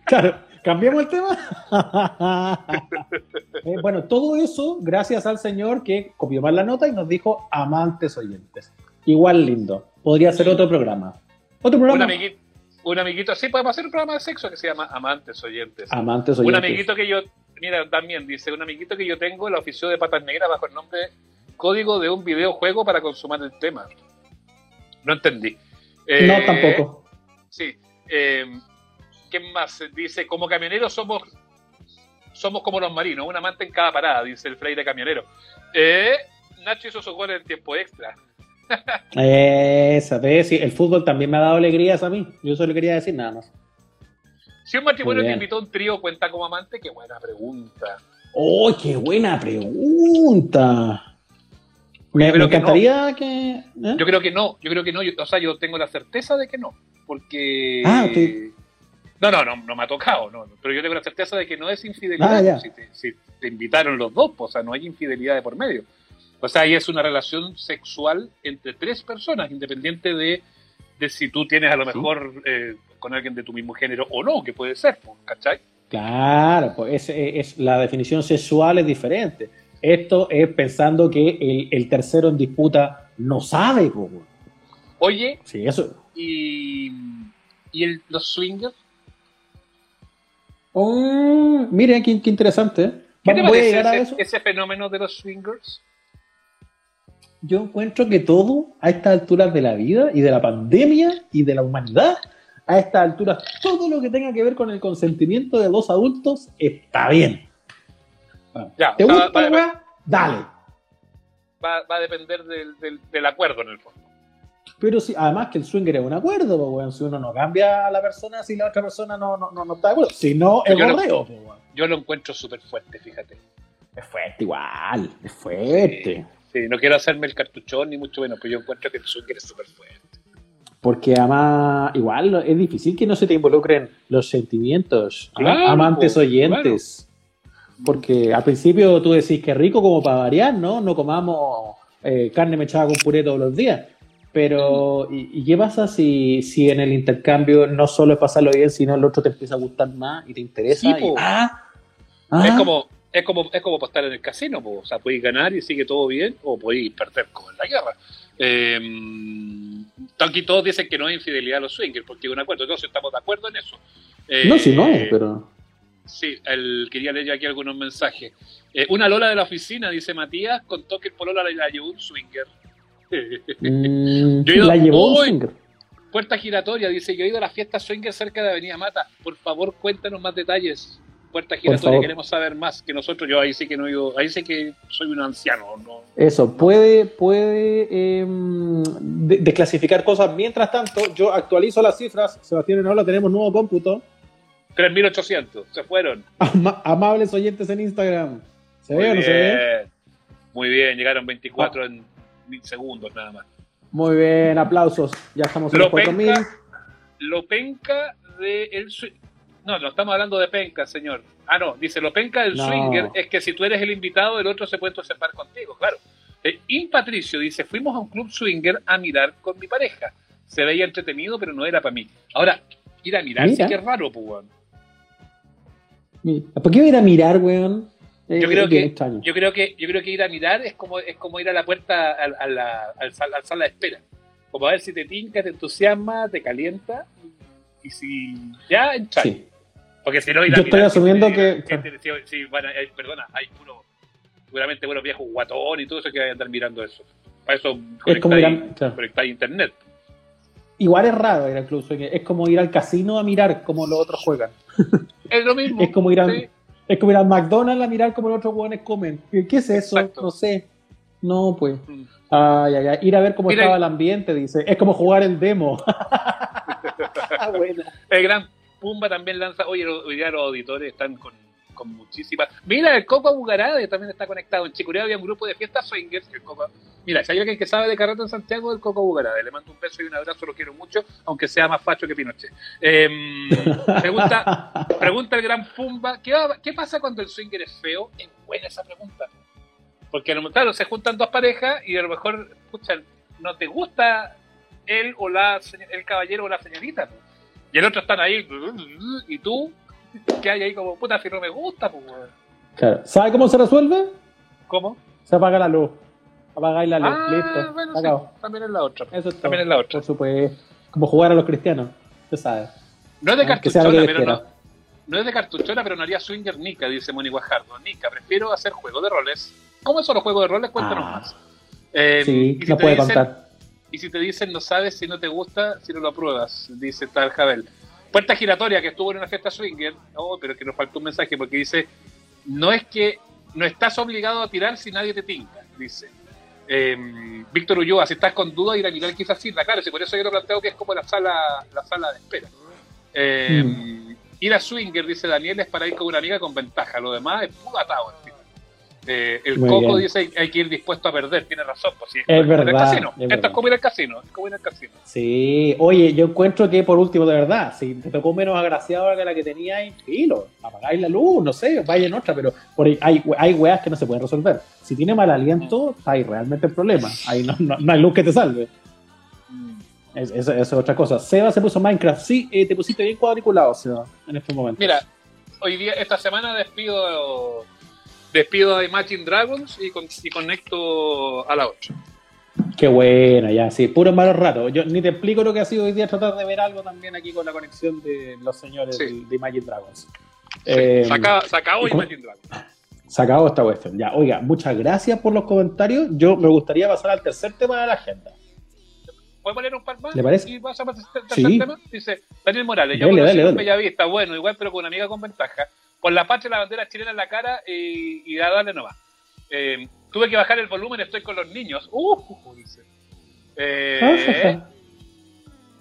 Claro, cambiemos el tema. [LAUGHS] Eh, bueno, todo eso gracias al señor que copió mal la nota y nos dijo amantes oyentes. Igual lindo. Podría ser otro programa. Otro programa. Un amiguito, un amiguito, sí, podemos hacer un programa de sexo que se llama Amantes Oyentes. Amantes Oyentes. Un amiguito que yo, mira, también dice, un amiguito que yo tengo, el oficio de patas negras bajo el nombre Código de un videojuego para consumar el tema. No entendí. no, eh, tampoco. Sí. Eh, ¿Qué más? Dice, como camioneros somos somos como los marinos, un amante en cada parada, dice el Freire camionero. Eh, Nacho hizo su gol en tiempo extra. [LAUGHS] Esa, sí, el fútbol también me ha dado alegrías a mí. Yo solo quería decir nada más. Si un matrimonio te invitó a un trío, ¿cuenta como amante? Qué buena pregunta. ¡Oh, qué buena pregunta! Me, encantaría que. ¿eh? Yo creo que no, yo creo que no. o sea, yo tengo la certeza de que no. Porque. Ah, No, no, no, no me ha tocado, no, pero yo tengo la certeza de que no es infidelidad ah, si, te, si, te, invitaron los dos, o sea, no hay infidelidad de por medio. O sea, ahí es una relación sexual entre tres personas, independiente de, de si tú tienes a lo mejor eh, con alguien de tu mismo género o no, que puede ser, ¿cachai? Claro, pues es, la definición sexual es diferente. Esto es pensando que el, tercero en disputa no sabe cómo. Oye, sí, eso. ¿y, y los swingers? Oh, miren, qué, interesante. ¿Qué te parece ese fenómeno de los swingers? yo encuentro que todo a estas alturas de la vida y de la pandemia y de la humanidad, a estas alturas, todo lo que tenga que ver con el consentimiento de dos adultos está bien. ¿Te gusta la Dale. Va, a depender del, acuerdo en el fondo. Pero si, además que el swinger es un acuerdo, bueno, si uno no cambia a la persona, si la otra persona no, no, no, está de acuerdo. Si no, es borreo. Yo lo encuentro súper fuerte, fíjate. Es fuerte igual, es fuerte no quiero hacerme el cartuchón ni mucho menos, pero yo encuentro que el swinger es súper fuerte. Porque además, igual es difícil que no se te involucren los sentimientos, amantes oyentes. Porque al principio tú decís que rico como para variar, ¿no? No comamos eh, carne mechada con puré todos los días. Pero, ¿y, qué pasa si, si en el intercambio no solo es pasarlo bien, sino el otro te empieza a gustar más y te interesa? ah, es ah. como, es como, es como apostar en el casino, o sea, podéis ganar y sigue todo bien, o podéis perder como en la guerra. Eh, aquí todos dicen que no hay infidelidad a los swingers, porque hay un acuerdo, todos estamos de acuerdo en eso. no, sí, no, eh, pero... Sí, el, quería leer aquí algunos mensajes. Eh, una Lola de la oficina, dice Matías, contó que el Polola la llevó un swinger. Mm, [LAUGHS] ¿La llevó un swinger? Puerta giratoria, dice, yo he ido a la fiesta swinger cerca de Avenida Mata. Por favor, cuéntanos más detalles puerta giratoria, queremos saber más que nosotros. Yo ahí sí que no digo, ahí sí que soy un anciano. No, Eso, puede, puede em, desclasificar cosas. Mientras tanto, yo actualizo las cifras. Sebastián ahora tenemos nuevo cómputo. 3.800, se fueron. amables oyentes en Instagram. ¿Se ve o no se ve? Muy bien, llegaron 24 ah. en mil segundos nada más. Muy bien, aplausos. Ya estamos en los 4.000. Lo penca de el, no, no estamos hablando de penca, señor. Ah, no, dice, lo penca del swinger es que si tú eres el invitado, el otro se puede separar contigo, claro. Eh, Patricio dice, fuimos a un club swinger a mirar con mi pareja. Se veía entretenido, pero no era para mí. Ahora, ir a mirar sí que es raro, pues, weón. ¿Por qué ir a mirar, weón? yo, creo que, yo, creo que, yo creo que ir a mirar es como, es como ir a la puerta, a, la, al, sala de espera. Como a ver si te tinca, te entusiasma, te calienta. Y si ya, entras. Sí. Porque si no, Yo estoy asumiendo que. perdona, hay uno, seguramente buenos viejos guatón y todo eso que vayan a andar mirando eso. Para eso es como a internet. igual es raro ir al club swinger. Es como ir al casino a mirar cómo los otros juegan. [LAUGHS] Es lo mismo. Es como ir al, Sí. es como ir al McDonald's a mirar cómo los otros hueones comen. ¿Qué es eso? Exacto. No sé. No, pues. Mm. Ay, ay, ay. Ir a ver cómo Mira, estaba y- el ambiente, dice. Es como jugar el demo. [LAUGHS] bueno. El gran Pumba también lanza. Oye, hoy día los auditores están con, con muchísimas. Mira, el Coco Bugarade también está conectado. En Chicureo había un grupo de fiestas swingers. El Coco... Mira, si hay alguien que sabe de carreta en Santiago, el Coco Bugarade. Le mando un beso y un abrazo, lo quiero mucho, aunque sea más facho que Pinochet. Em, [LAUGHS] pregunta, pregunta el gran Pumba: ¿qué, va- ¿qué pasa cuando el swinger es feo? Es buena esa pregunta. Porque, a lo- claro, se juntan dos parejas y a lo mejor, escuchan, no te gusta él o la, el caballero o la señorita. Y el otro están ahí, y tú, que hay ahí como, puta, si no me gusta, pues, weón. Claro. ¿Sabe cómo se resuelve? ¿Cómo? Se apaga la luz. Apagáis la luz. Ah, Listo. bueno, sí, también es la otra. Eso es todo. También es la otra. Por supuesto. Como jugar a los cristianos. Usted sabe. No es de Ah, cartuchona, pero no, no es de cartuchona, pero no haría swinger Nika, dice Moni Guajardo. Nika, prefiero hacer juegos de roles. ¿Cómo son los juegos de roles? Cuéntanos Ah. más. Eh, Sí, y si no puede dicen- contar. Y si te dicen no sabes si no te gusta, si no lo apruebas, dice tal Jabel. Puerta giratoria que estuvo en una fiesta swinger, oh, pero que nos faltó un mensaje porque dice, no es que no estás obligado a tirar si nadie te tinca, dice. Eh, Víctor Ulloa, si estás con duda, ir a mirar quizás sí, claro, si por eso yo lo planteo que es como la sala, la sala de espera. Eh, Mm. Ir a swinger, dice Daniel, es para ir con una amiga con ventaja, lo demás es puro atado. fin. Eh, el Muy Coco bien. dice hay que ir dispuesto a perder, tiene razón, pues sí, Es al verdad, casino. es Esto es como ir al casino, es como ir al casino. Sí, oye, yo encuentro que por último, de verdad, si te tocó menos agraciada que la que tenía, filo, apagáis la luz, no sé, vaya en otra, pero por ahí hay, hay weas que no se pueden resolver. Si tiene mal aliento, está ahí realmente el problema. Ahí no, no- no hay luz que te salve. Es- Eso es otra cosa. Seba se puso Minecraft. Sí, eh, te pusiste bien cuadriculado, Seba, en este momento. Mira, hoy día, esta semana despido despido a Imagine Dragons y, con- y conecto a la 8. Qué buena, ya, sí. Puro malo rato. Yo ni te explico lo que ha sido hoy día tratar de ver algo también aquí con la conexión de los señores Sí. de, de Imagine Dragons. Eh, se, se acabó ¿y cómo- Imagine Dragons. Se acabó esta cuestión. Ya, oiga, muchas gracias por los comentarios. Yo me gustaría pasar al tercer tema de la agenda. ¿Puedes poner un par más? ¿Le parece? Y vas a pasar al tercer Sí. tema. Dice Daniel Morales, yo Dale, conocí dale, un dale. Bellavista, bueno, igual, pero con una amiga con ventaja. Con la patria y la bandera chilena en la cara y, y a darle nomás. Eh, tuve que bajar el volumen, estoy con los niños. Uh, dice. Eh,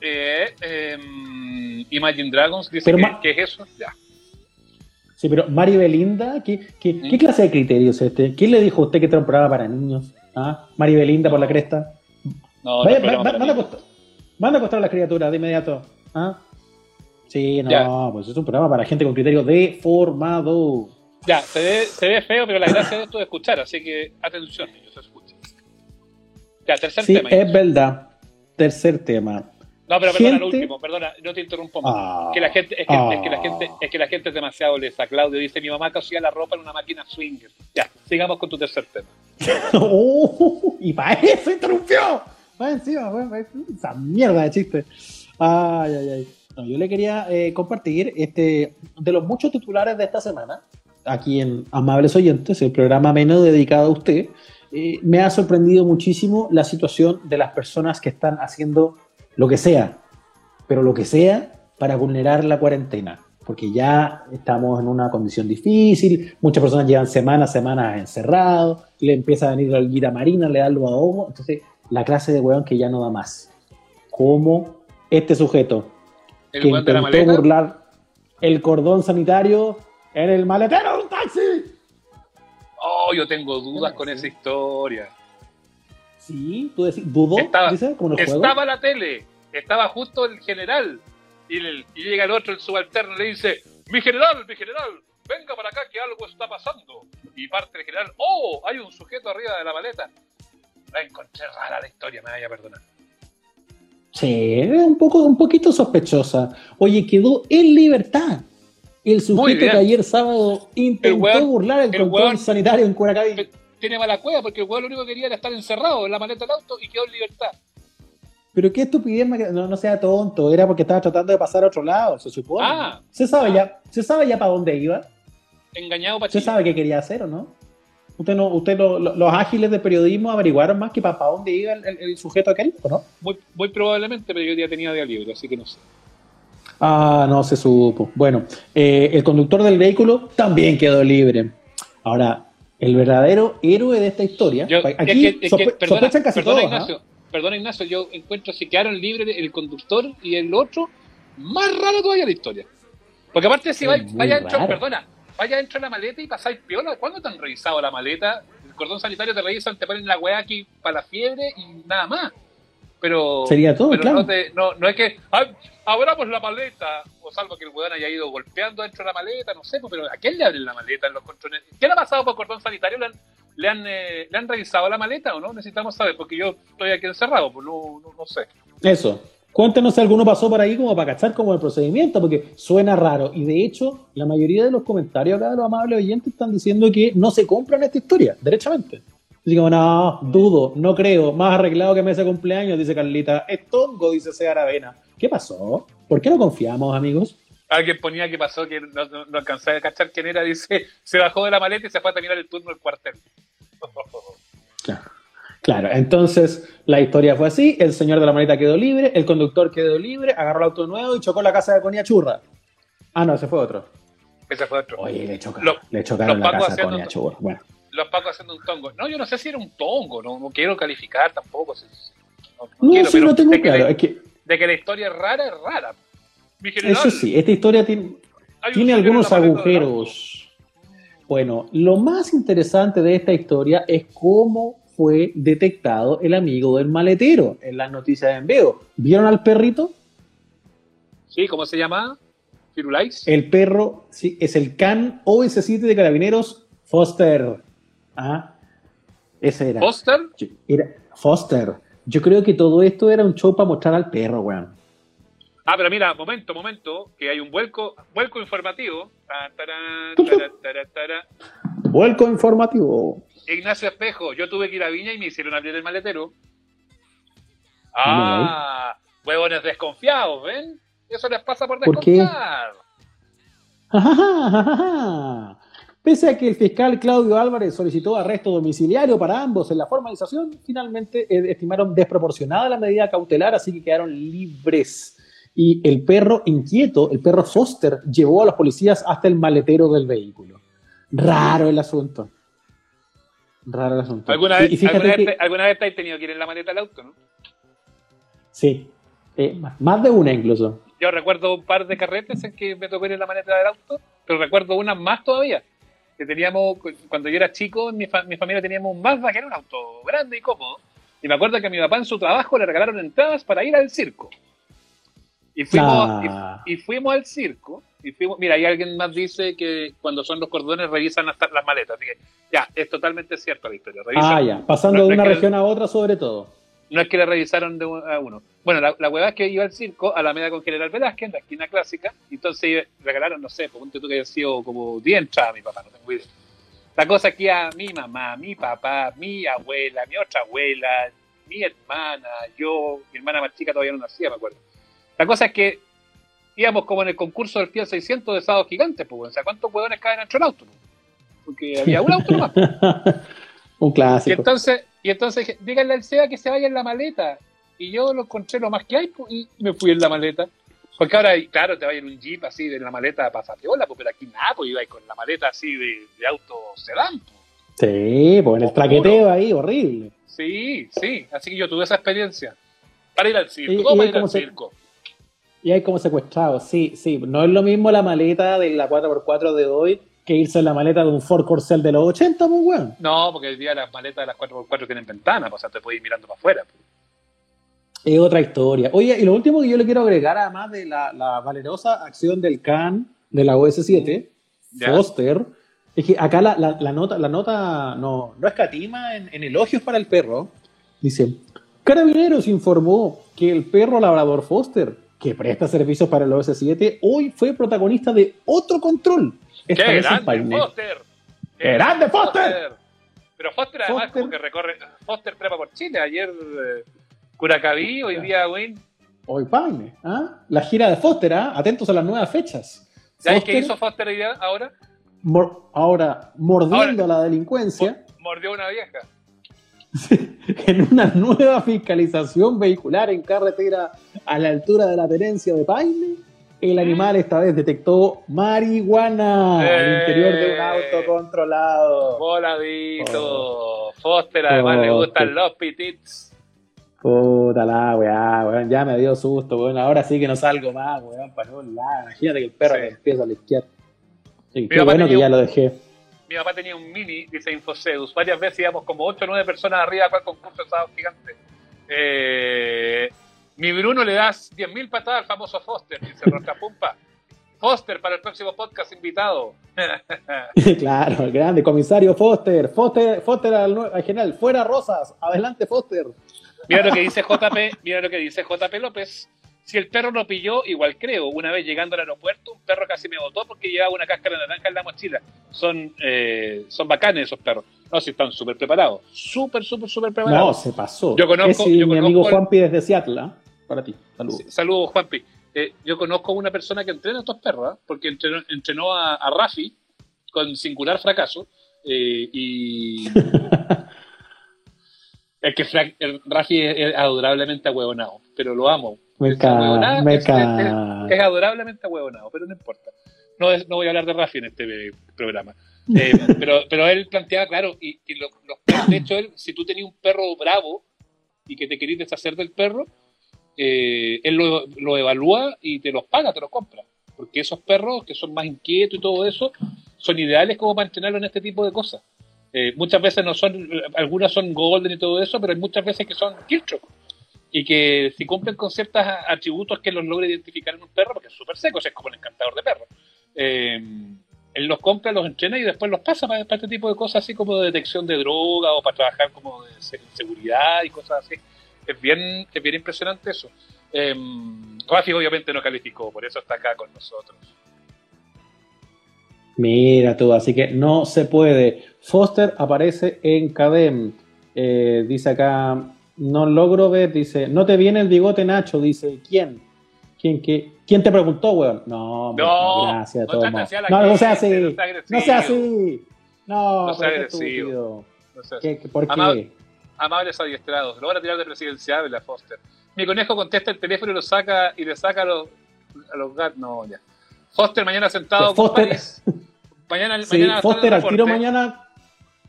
eh, em, Imagine Dragons dice que, es eso. Ya. Sí, pero Mari Belinda, ¿qué, qué, ¿Mm? qué clase de criterio es este? ¿Quién le dijo a usted que era un programa para niños? ¿Ah? Mari Belinda por la cresta. No, Vaya, no, va- a acostar, manda a acostar a las criaturas de inmediato. ¿Ah? Sí, no, Ya. pues es un programa para gente con criterio deformado. Ya, se ve, se ve feo, pero la gracia de esto es escuchar, así que atención, niños, escuchen. Ya, tercer Sí, tema. es verdad. Tercer tema. No, pero perdona, lo último, perdona, no te interrumpo más. Ah, que la gente, es que, ah. es que la gente, es que la gente es demasiado lesa. Claudio dice, mi mamá cosía la ropa en una máquina swinger. Ya, sigamos con tu tercer tema. [LAUGHS] Oh, y para eso interrumpió. Va encima, va- va- esa mierda de chiste. Ay, ay, ay. No, yo le quería eh, compartir este de los muchos titulares de esta semana, aquí en Amables Oyentes, el programa menos dedicado a usted. eh, me ha sorprendido muchísimo la situación de las personas que están haciendo lo que sea, pero lo que sea para vulnerar la cuarentena, porque ya estamos en una condición difícil, muchas personas llevan semanas, semanas encerrados, le empieza a venir la olguita marina, le da los ahogos, entonces la clase de weón que ya no da más. Como este sujeto El que la intentó burlar el cordón sanitario en el maletero de un taxi. Oh, yo tengo dudas con esa historia. Sí, tú decís, dudó, Estaba- dice, como Estaba la tele, estaba justo el general. Y, el- y llega el otro, el subalterno, y le dice: Mi general, mi general, venga para acá que algo está pasando. Y parte el general: Oh, hay un sujeto arriba de la maleta. La encontré rara la historia, me vaya a perdonar. Sí, es un, poco, un poquito sospechosa. Oye, quedó en libertad. El sujeto que ayer sábado intentó weón- burlar el, el control weón- sanitario en Curacaví. Tiene mala cueva porque el weón lo único que quería era estar encerrado en la maleta del auto y quedó en libertad. Pero qué estupidez, no, no sea tonto, era porque estaba tratando de pasar a otro lado, se supone. Ah. se sabe ya, se sabe ya para dónde iba, Engañado para se sabe qué quería hacer o no. ¿Usted no, usted lo- lo- los ágiles de periodismo averiguaron más que para dónde iba el, sujeto aquel, ¿o no? Muy, muy probablemente, pero yo ya tenía día libre, así que no sé. Ah, no se supo. Bueno, eh, el conductor del vehículo también quedó libre. Ahora, el verdadero héroe de esta historia, Yo- aquí es que- es que, sospe- perdona, sospechan casi perdona, todos, ¿ah? Ignacio, perdona, Ignacio, yo encuentro si quedaron libres el conductor y el otro, más raro todavía la historia. Porque aparte, si vaya dentro, raro. perdona, vaya dentro de la maleta y pasáis piola, ¿cuándo te han revisado la maleta? El cordón sanitario te revisan, te ponen la weá aquí para la fiebre y nada más. Pero, Sería todo, pero claro. no, te- no, no es que "Ay, abramos la maleta, o salvo que el weón haya ido golpeando dentro de la maleta, no sé, pues, pero ¿a quién le abren la maleta en los controles? ¿Qué le ha pasado por cordón sanitario? ¿Le han, le han, eh, ¿le han revisado la maleta o no? Necesitamos saber, porque yo estoy aquí encerrado, pues no, no, no sé. Eso. Cuéntenos si alguno pasó por ahí como para cachar como el procedimiento, porque suena raro. Y de hecho, la mayoría de los comentarios acá de los amables oyentes están diciendo que no se compran esta historia, derechamente. Así como, no, dudo, no creo, más arreglado que mes de cumpleaños, dice Carlita. Es tongo, dice C. Aravena. ¿Qué pasó? ¿Por qué no confiamos, amigos? Alguien ponía que pasó que no, no, no alcanzaba a cachar quién era, dice, se bajó de la maleta y se fue a terminar el turno del cuartel. Claro. Claro, entonces la historia fue así, el señor de la maleta quedó libre, el conductor quedó libre, agarró el auto nuevo y chocó la casa de Conía Churra. Ah, no, ese fue otro. Ese fue otro. Oye, le chocaron, Lo- le chocaron la casa de Conía Churra. Bueno, Los pacos haciendo un tongo. No, yo no sé si era un tongo, no, no quiero calificar tampoco. si- no, no no, quiero, sí, no tengo de claro. la- Es que de que la historia es rara, es rara. Mi general, eso sí, esta historia tiene, tiene algunos agujeros. Bueno, lo más interesante de esta historia es cómo fue detectado el amigo del maletero en las noticias de envío. ¿Vieron al perrito? Sí, ¿cómo se llama? Firulais. El perro sí, es el CAN OS7 de Carabineros Foster. Ah, ese era. Foster. Era Foster. Yo creo que todo esto era un show para mostrar al perro, weón. Ah, pero mira, momento, momento, que hay un vuelco, vuelco informativo. Ta. Vuelco informativo. Ignacio Espejo, yo tuve que ir a Viña y me hicieron abrir el maletero. Ah, huevones desconfiados, ¿ven? Eso les pasa por ¿Por qué? desconfiar. Pese a que el fiscal Claudio Álvarez solicitó arresto domiciliario para ambos en la formalización, finalmente eh, estimaron desproporcionada la medida cautelar, así que quedaron libres. Y el perro inquieto, el perro Foster, llevó a los policías hasta el maletero del vehículo. Raro el asunto. Raro el asunto. ¿Alguna vez, y alguna, que- vez, alguna vez te has tenido que ir en la maleta del auto, ¿no? Sí, Eh, más de una incluso. Yo recuerdo un par de carretes en que me tocó ir en la maleta del auto, pero recuerdo una más todavía. Que teníamos, cuando yo era chico, en mi, fa- mi familia teníamos un Mazda que era un auto grande y cómodo. Y me acuerdo que a mi papá en su trabajo le regalaron entradas para ir al circo. Y fuimos, Ah. y, y fuimos al circo. Y fuimos, mira, hay alguien más dice que cuando son los cordones revisan hasta las maletas. Así que ya, es totalmente cierta la historia. Revisan, Ah, ya, pasando no- de una región a otra sobre todo. no es que le revisaron de un- a uno. Bueno, la, la hueá es que iba al circo a la media con General Velázquez, en la esquina clásica, y entonces regalaron, no sé, ponte tú que haya sido como 10 entradas a mi papá, no tengo idea. La cosa que a mi mamá, mi papá, mi abuela, mi otra abuela, mi hermana, yo, mi hermana más chica todavía no nacía, me acuerdo. La cosa es que íbamos como en el concurso del Fiat 600 de Sábados Gigantes, pues, o sea, ¿cuántos hueones caen dentro del auto? pues? Porque había un auto nomás. [LAUGHS] Un Y clásico. entonces, y entonces díganle al SEA que se vaya en la maleta. Y yo lo encontré lo más que hay pues, y me fui en la maleta. Porque ahora, claro, te vaya en un jeep así de la maleta pasapiola, pues, pero aquí nada, pues iba ahí con la maleta así de, de auto sedán. pues. Sí, pues en el traqueteo ahí, horrible. Sí, sí, así que yo tuve esa experiencia. Para ir al circo, Y- y para ir al se- circo. Y hay como secuestrados, sí, sí. No es lo mismo la maleta de la 4x4 de hoy que irse en la maleta de un Ford Corcel de los 80, pues weón. No, porque hoy día las maletas de las 4x4 tienen ventana, pues, o sea, te puedes ir mirando para afuera. pues. Es otra historia. Oye, y lo último que yo le quiero agregar, además de la, la valerosa acción del CAN de la OS7, Ya. Foster, es que acá la, la- la nota, la nota no, no escatima en, en elogios para el perro. Dice, Carabineros informó que el perro labrador Foster, que presta servicios para el OS7, hoy fue protagonista de otro control. Esta ¡Qué vez en grande. Foster! ¡Qué grande, Foster! Pero Foster además Foster. como que recorre, Foster trepa por Chile, ayer eh, Curacaví, hoy día Wayne. Hoy Paine, ¿ah? La gira de Foster, ¿ah? Atentos a las nuevas fechas. ¿Sabes qué hizo Foster ahora? mor- ahora mordiendo a la delincuencia Mordió una vieja. En una nueva fiscalización vehicular en carretera a la altura de la tenencia de Paine. El animal esta vez detectó marihuana al Eh. interior de un auto controlado. Voladito. Foster, además le gustan los pitits. Puta la weá, weón, ya me dio susto, weón. Ahora sí que no salgo más, weón, para no lado. Imagínate que el perro Sí. me empieza a limpiar. Sí, qué bueno que ya un- lo dejé. Mi papá tenía un mini, dice Infoseus. Varias veces íbamos como 8 o 9 personas arriba para el concurso de sábado gigante. Eh, mi Bruno le das 10.000 patadas al famoso Foster, dice Roscapumpa. [LAUGHS] Foster para el próximo podcast invitado. [LAUGHS] [LAUGHS] claro, el grande comisario Foster. Foster, Foster al, al general. Fuera Rosas. Adelante, Foster. Mira lo que dice JP, mira lo que dice JP López. Si el perro lo pilló, igual creo. Una vez llegando al aeropuerto, un perro casi me botó porque llevaba una cáscara de naranja en la mochila. Son, eh, son bacanes esos perros. No, si están súper preparados. Súper, súper, súper No, preparados. se pasó. Yo conozco- yo mi conozco amigo Juanpi desde Seattle. ¿ah? Para ti. Saludos. Sí, Saludos, Juanpi. Eh, yo conozco a una persona que entrena a estos perros, ¿ah? porque entrenó, entrenó a, a Rafi con singular fracaso. eh, y. [LAUGHS] es que Rafi es, es adorablemente ahueonado, pero lo amo. Me Es ca, ahueonado, me es- ca. Es adorablemente ahueonado, pero no importa. No, es- no voy a hablar de Rafi en este eh, programa. [LAUGHS] Eh, pero, pero él planteaba, claro, y, y lo- los perros, de hecho, él, si tú tenías un perro bravo y que te querías deshacer del perro, eh, él lo, lo evalúa y te los paga, te los compra. Porque esos perros que son más inquietos y todo eso, son ideales como para entrenarlo en este tipo de cosas. Eh, muchas veces no son, algunas son golden y todo eso, pero hay muchas veces que son kilcho. Y que si cumplen con ciertos atributos que los logre identificar en un perro, porque es súper seco, es como el encantador de perros. Eh, él los compra, los entrena y después los pasa para, este tipo de cosas, así como de detección de droga o para trabajar como de se- seguridad y cosas así. Es bien, es bien impresionante eso. Eh, Rafi obviamente no calificó, por eso está acá con nosotros. Mira tú, así que no se puede. Foster aparece en Cadem. Eh, dice acá, no logro ver, dice, no te viene el bigote Nacho, dice, ¿quién? ¿Quién, qué? ¿Quién te preguntó, weón? No, No, gracias, no así a la No, no sea así, no sea no sea así. No, No sea agresivo. No sé, ¿Qué- qué- ¿Por qué? amables adiestrados, lo van a tirar de presidencial la Foster. Mi conejo contesta el teléfono y lo saca y le saca a los, a los gatos. No, ya. Foster mañana sentado Foster-. Mañana, [LAUGHS] Sí, mañana Foster al tiro mañana,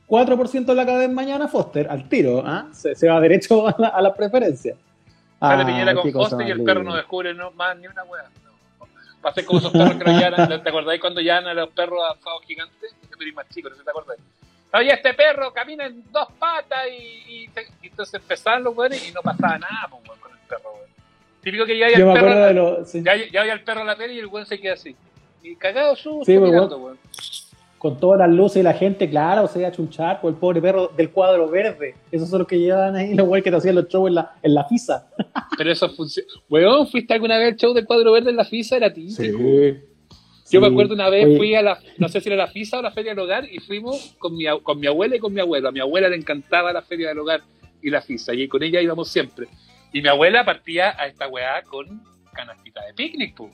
4% de la cadena mañana, Foster, al tiro, ¿ah? Se, se va derecho [LAUGHS] a la, a la preferencia. Sale Ah, Piñera con Foster y el perro no descubre no, más ni una. No. Va a ser como esos perros que lo llaman. ¿Te acordáis cuando llaman a los perros a Fao Gigante? Yo eres más chico, no sé si te acordáis. Oye, este perro camina en dos patas y, y, y entonces empezaban los weones y no pasaba nada pues, con el perro, weón. Típico que ya Yo el me perro, lo, sí. ya, ya el perro a la tele y el weón se queda así. Y cagado su Sí, pues, mirando. Con todas las luces y la gente, claro, se iba a chunchar por el pobre perro del cuadro verde. Esos son los que llevaban ahí, los güeyes que te hacían los shows en la, en la FISA. [LAUGHS] Pero eso funciona. Weón, ¿fuiste alguna vez al show del cuadro verde en la FISA? Era típico. Yo me Sí. acuerdo una vez Oye, fui a la, no sé si era la FISA o la Feria del Hogar, y fuimos con mi, con mi abuela y con mi abuelo. A mi abuela le encantaba la Feria del Hogar y la FISA, y con ella íbamos siempre. Y mi abuela partía a esta weá con canastita de picnic, pu.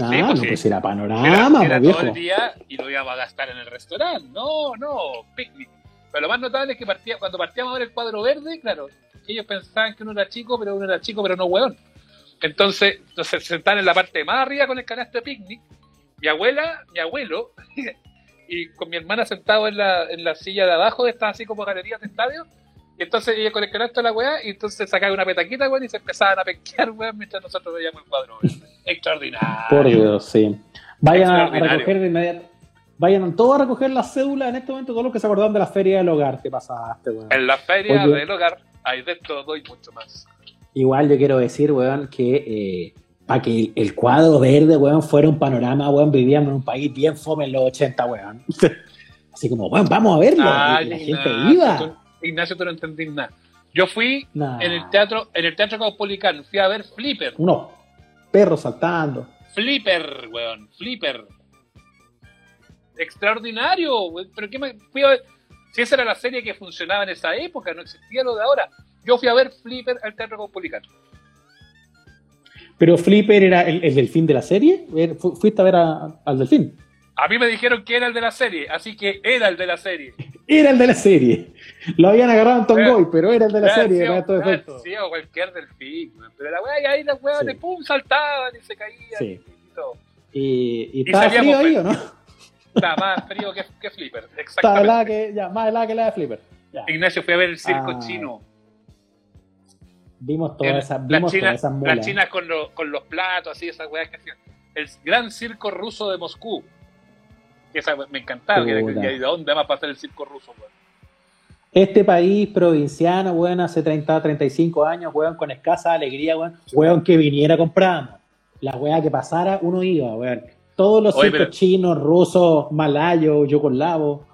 Ah, Sí, no, pues sí. pues era panorama, era todo el día y lo íbamos a gastar en el restaurante. No, no, picnic. Pero lo más notable es que partía, cuando partíamos a ver el cuadro verde, claro, ellos pensaban que uno era chico, pero uno era chico, pero no hueón. Entonces, entonces se en la parte más arriba con el canasto de picnic. Mi abuela, mi abuelo, [LAUGHS] y con mi hermana sentado en la, en la silla de abajo, estas así como galerías de estadio. Y entonces ella con el canasto de la weá, y entonces sacaba una petaquita, weón, y se empezaban a pesquear, weón, mientras nosotros veíamos el cuadro verde. [LAUGHS] Extraordinario. Por Dios, sí. Vayan a, a recoger de inmediato. Vayan todos a recoger las cédulas en este momento, todos los que se acordaron de la feria del hogar. Te pasaste, weón. En la feria Oye. del hogar hay de todo y mucho más. Igual yo quiero decir, weón, que para que el, el cuadro verde, weón, fuera un panorama, weón, vivíamos en un país bien fome en los 80, weón. [LAUGHS] Así como, weón, vamos a verlo. Ay, y la gente iba. Ignacio, tú no entendís nada. Yo fui Nah, en el teatro, en el teatro Caupolicán, fui a ver Flipper. Unos perros saltando. Flipper, weón, Flipper. Extraordinario, weón. Pero qué me fui a ver. Si esa era la serie que funcionaba en esa época, no existía lo de ahora. Yo fui a ver Flipper al teatro Caupolicán. Pero Flipper era el, el delfín de la serie. ¿Fuiste a ver a- al delfín? A mí me dijeron que era el de la serie, así que era el de la serie. Era el de la serie. Lo habían agarrado en Tongoy, pero era el de la serie. estos claro, efectos. sí, o cualquier del film. Pero la weá, y ahí las weas Sí. de pum saltaban y se caían Sí. y todo. Y, y Y estaba frío ahí. ¿o no? Está más frío que, que Flipper, [LAUGHS] exactamente. helada que, ya, más helada que la de Flipper. Ya. Ignacio fue a ver el circo Ah, chino. Vimos todas esas, vimos chinas, todas esas mulas. las chinas con, lo- con los platos, así, esas weas que hacían. El gran circo ruso de Moscú. Esa me encantaba. Que, que- ¿De dónde va a pasar el circo ruso? weón? Este país provinciano, weón, hace 30, 35 años, weón, con escasa alegría, weón, weón, que viniera compramos. La weá que pasara, uno iba, weón. Todos los Oye, circos pero- chinos, rusos, malayos, yugoslavo.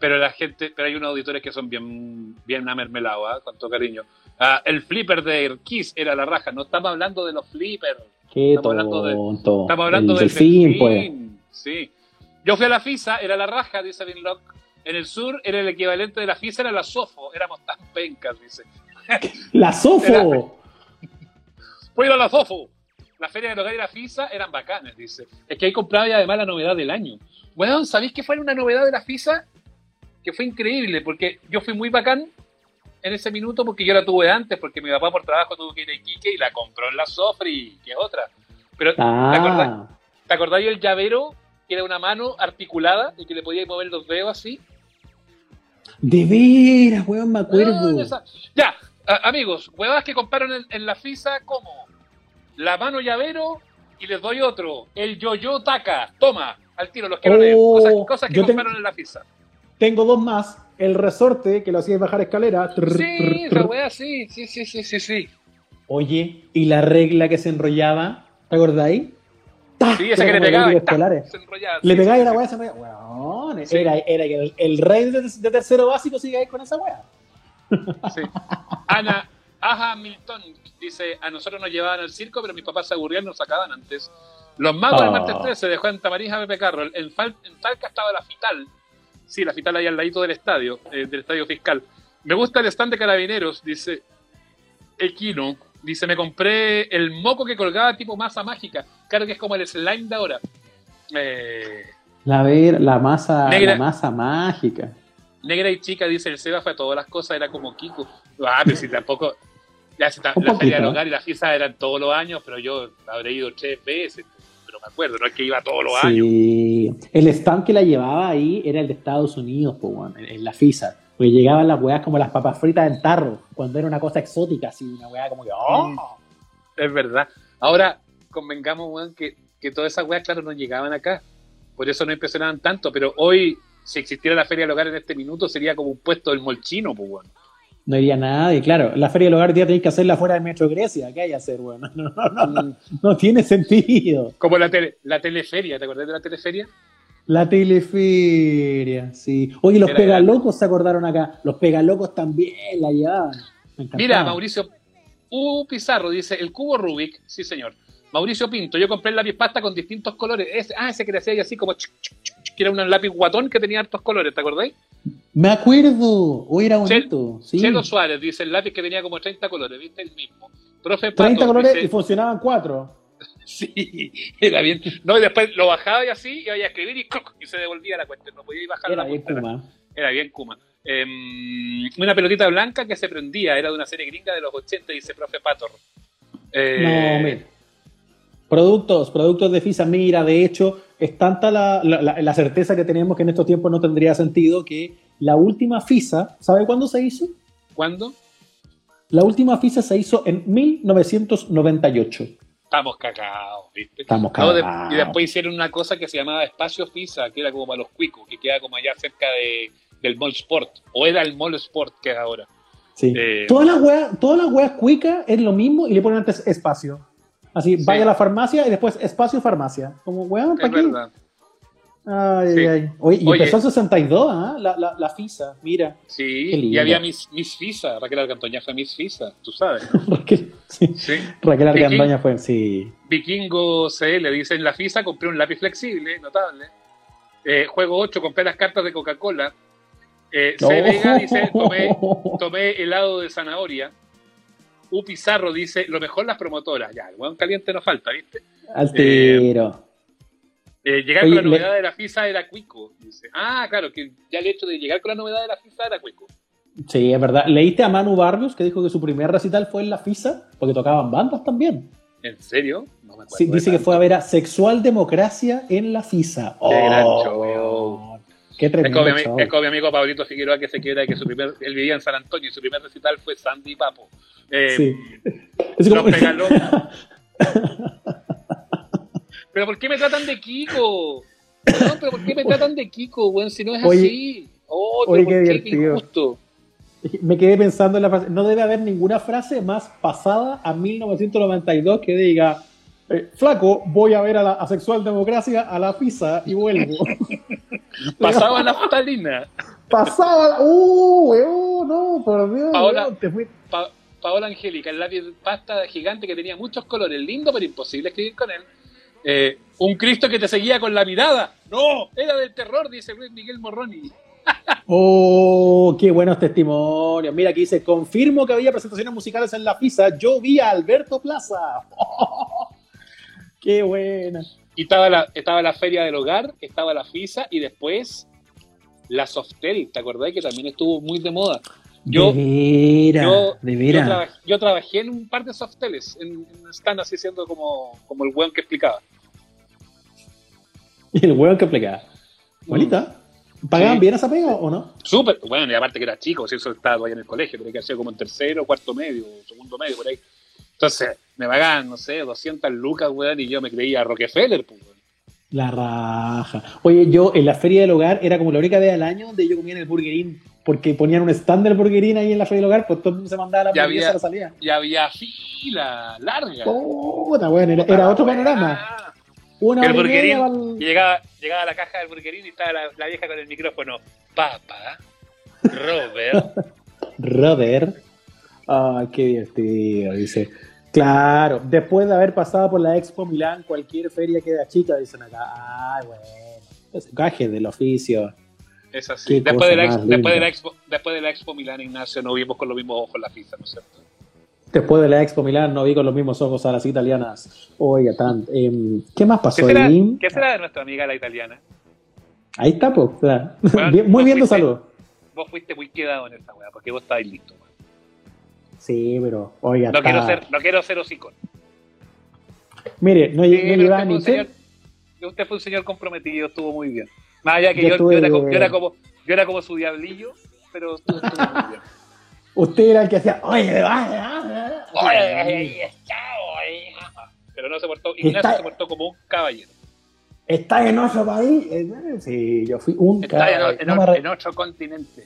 Pero la gente, pero hay unos auditores que son bien, bien amermelados, ¿ah? con todo cariño. Ah, el flipper de Kiss era la raja. No estamos hablando de los flippers. Qué Estamos hablando de- tonto. Estamos hablando El del delfín, delfín, pues. Sí. Yo fui a la FISA, era la raja, dice Vinlock. En el sur era el equivalente de la FISA, era la SOFO. Éramos tan pencas, dice. [LAUGHS] La Sofo. Fui a la SOFO. La feria del hogar y la FISA eran bacanes, dice. Es que ahí compraba y además la novedad del año. Bueno, ¿sabéis que fue una novedad de la FISA? Que fue increíble, porque yo fui muy bacán en ese minuto porque yo la tuve antes, porque mi papá por trabajo tuvo que ir a Iquique y la compró en la Sofri, que es otra. Pero, ¿te acordás? Ah, ¿Te acordás del llavero que era una mano articulada y que le podías mover los dedos así? de veras, weón, me acuerdo. Ah, Ya, a- amigos, huevas que compraron en, en la FISA, ¿cómo? La mano llavero y les doy otro. El yo-yo taca. Toma, al tiro, los que. Oh, Cosas, cosas que compraron en la FISA. Tengo dos más. El resorte, que lo hacía bajar escalera. Trr, Sí, trr, esa trr. wea sí, sí, sí, sí, sí, sí. Oye, ¿y la regla que se enrollaba? ¿Te acordáis? Sí, esa que le pegaba. Le sí, y la weá se enrollaba. Weón, era, era el, el rey de, de tercero básico sigue ahí con esa weá. Sí. Ana Aja Milton dice: A nosotros nos llevaban al circo, pero mis papás se aburrían y nos sacaban antes. Los magos del Ah. martes 13 de Juan Tamarija Pepe Carro. En, Fal- en Talca estaba la Fital. Sí, la Fital ahí al ladito del estadio, eh, del estadio fiscal. Me gusta el stand de carabineros, dice Equino. Dice: Me compré el moco que colgaba tipo masa mágica. Claro que es como el slime de ahora. Eh, La, ver, la, masa, Negra. la masa mágica. Negra y chica, dice el Seba, fue a todas las cosas, era como Kiko. Ah, pero si [LAUGHS] tampoco. Ya, Un la del poquito. hogar y la fiesta eran todos los años, pero yo habré ido tres veces. Pero me acuerdo, no es que iba todos los años. Sí. El stand que la llevaba ahí era el de Estados Unidos, weón, en, en la FISA. Porque llegaban las weas como las papas fritas en tarro, cuando era una cosa exótica, así, una wea como que. ¡Oh! Es verdad. Ahora, convengamos, weón, que, que todas esas weas, claro, no llegaban acá. Por eso no impresionaban tanto. Pero hoy, si existiera la feria del hogar en este minuto, sería como un puesto del molchino, pues, weón. No iría nada, y claro, la feria del hogar ya tenéis que hacerla fuera del Metro Grecia. ¿Qué hay que hacer, weón? [LAUGHS] No, no, no, no, no tiene sentido. Como la, tele, la teleferia, ¿te acordás de la teleferia? La teleferia, sí. Oye, los pegalocos se acordaron acá. Los pegalocos también la llevaban. Mira, Mauricio U. Pizarro dice, el cubo Rubik, sí señor. Mauricio Pinto, yo compré el lápiz pasta con distintos colores. Ese, ah, ese que le hacía ahí así como chuc, que era un lápiz guatón que tenía hartos colores, ¿te acordáis? Me acuerdo. Hoy era bonito. Sí. Chelo Suárez dice, el lápiz que tenía como 30 colores, ¿viste? El mismo. Profe Pato 30 colores dice, y funcionaban cuatro. Sí, [LAUGHS] era bien. No, y después lo bajaba y así, iba a escribir y, y se devolvía la cuestión. No podía ir bajar Era la bien. Kuma. Era bien Kuma. Em, una pelotita blanca que se prendía, era de una serie gringa de los 80, dice Profe Pator. Eh, No, mira. Productos, productos de FISA. Mira, de hecho, es tanta la, la- la- la certeza que tenemos que en estos tiempos no tendría sentido que la última FISA, ¿sabe cuándo se hizo? ¿Cuándo? La última FISA se hizo en 1998. Estamos cagados, ¿viste? Estamos No, de- cagados. y después hicieron una cosa que se llamaba Espacio Fisa, que era como para los cuicos, que queda como allá cerca de, del Mall Sport. O era el Mall Sport que es ahora. Sí. Eh, Todas las weas, todas las weas cuicas es lo mismo y le ponen antes espacio. Así, Sí. vaya a la farmacia y después espacio farmacia. Como, weón, es ¿para qué? verdad. Ay, Sí. ay. Oye, y Oye. empezó en 62, ¿ah? La, la, la FISA, mira. Sí, y había Miss, Miss Fisa, Raquel Alcantoña fue Miss Fisa, tú sabes. [LAUGHS] Raquel, sí. Sí. Raquel Viking- Argandoña fue, sí. Vikingo CL dice en la FISA compré un lápiz flexible, notable. Eh, juego 8, compré las cartas de Coca-Cola. Eh, C. Vega dice [LAUGHS] tomé, tomé helado de zanahoria. U Pizarro dice lo mejor las promotoras. Ya, el hueón caliente no falta, ¿viste? Altero. Eh, llegar Oye, con la novedad de la FISA era cuico. Dice. Ah, claro, que ya el hecho de llegar con la novedad de la FISA era cuico. Sí, es verdad. ¿Leíste a Manu Barrios que dijo que su primer recital fue en la FISA? Porque tocaban bandas también. ¿En serio? No me acuerdo. Sí, dice que fue a ver a Sexual Democracia en la FISA. Qué gran Oh, show. Qué Es tremendo como, mi, show. es como mi amigo Pablito Figueroa que se quiera que su primer, él vivía en San Antonio y su primer recital fue Sandy Papo. Eh, Sí. Es como- Pegaló. [LAUGHS] pero ¿por qué me tratan de Kiko? No, pero ¿por qué me tratan de Kiko, weón? Si no es Oye, así. Oh, oye, qué divertido. injusto. Me quedé pensando en la frase. No debe haber ninguna frase más pasada a 1992 que diga. eh, flaco, voy a ver a la a Sexual Democracia a la FISA y vuelvo. [LAUGHS] Pasaba la futalina. Pasaba. ¡Uh, weón! No, por Dios. Paola- weón, te fui- Pa- Paola Angélica, el lápiz pasta gigante que tenía muchos colores, lindo pero imposible escribir con él. Eh, un Cristo que te seguía con la mirada. No, era del terror, dice Luis Miguel Morroni. [LAUGHS] Oh, qué buenos testimonios. Mira, aquí dice, confirmo que había presentaciones musicales en la FISA. Yo vi a Alberto Plaza. [LAUGHS] qué buena. Y estaba la, estaba la Feria del Hogar, estaba la FISA y después la Softel, ¿te acordás que también estuvo muy de moda? Yo, de veras, yo, de yo, veras. trabajé, yo trabajé en un par de Softeles, en, en stand así siendo como, como el weón que explicaba. [LAUGHS] El hueón que aplicaba. Bonita. ¿Pagaban Sí. bien esa pega o no? Súper, bueno, y aparte que era chico, si eso estaba todavía en el colegio, tenía que hacer como en tercero, cuarto medio, segundo medio, por ahí. Entonces, me pagaban, no sé, 200 lucas, weón, y yo me creía Rockefeller, pues, weón. La raja. Oye, yo en la feria del hogar era como la única vez al año donde yo comía en el burgerín. Porque ponían un stand del burgerín ahí en la feria del hogar, pues todo el mundo se mandaba la hamburguesa había- a la salida. Y había fila larga. Puta, bueno, era, era otro panorama. Ah, Una El pa'l- y llegaba, llegaba a la caja del burgerín y estaba la, la vieja con el micrófono. Papa, Robert, [LAUGHS] Robert. Ay, qué divertido, dice. Claro, después de haber pasado por la Expo Milán, cualquier feria queda chica, dicen acá. Ay, bueno. Ese caje del oficio. Es así. Qué Después de, la expo, después, de la expo, después de la Expo Milán, Ignacio, nos vimos con los mismos ojos la pista, ¿no es cierto? Después de la Expo Milán, no vi con los mismos ojos a las italianas. Oiga, tan. em, ¿Qué más ¿Qué pasó será, ahí? ¿Qué será de nuestra amiga la italiana? Ahí está, pues. o sea, Bueno, [LAUGHS] muy bien, fuiste- salud. Vos fuiste muy quedado en esta weá, porque vos estabais listo. weón. Sí, pero, oiga, No está- quiero ser, no quiero ser hocicón. Mire, no, Sí, no usted, fue señor, usted fue un señor comprometido, estuvo muy bien. Más allá que Yo yo, estuve- yo era, como, yo, era como, yo era como su diablillo, pero. Usted era el que hacía. Oye, vaya, Oye, Pero no se portó, Ignacio Está- se portó como un caballero. ¿Estás en otro país? Eh, Sí, yo fui un Está caballero. en- No otro continente.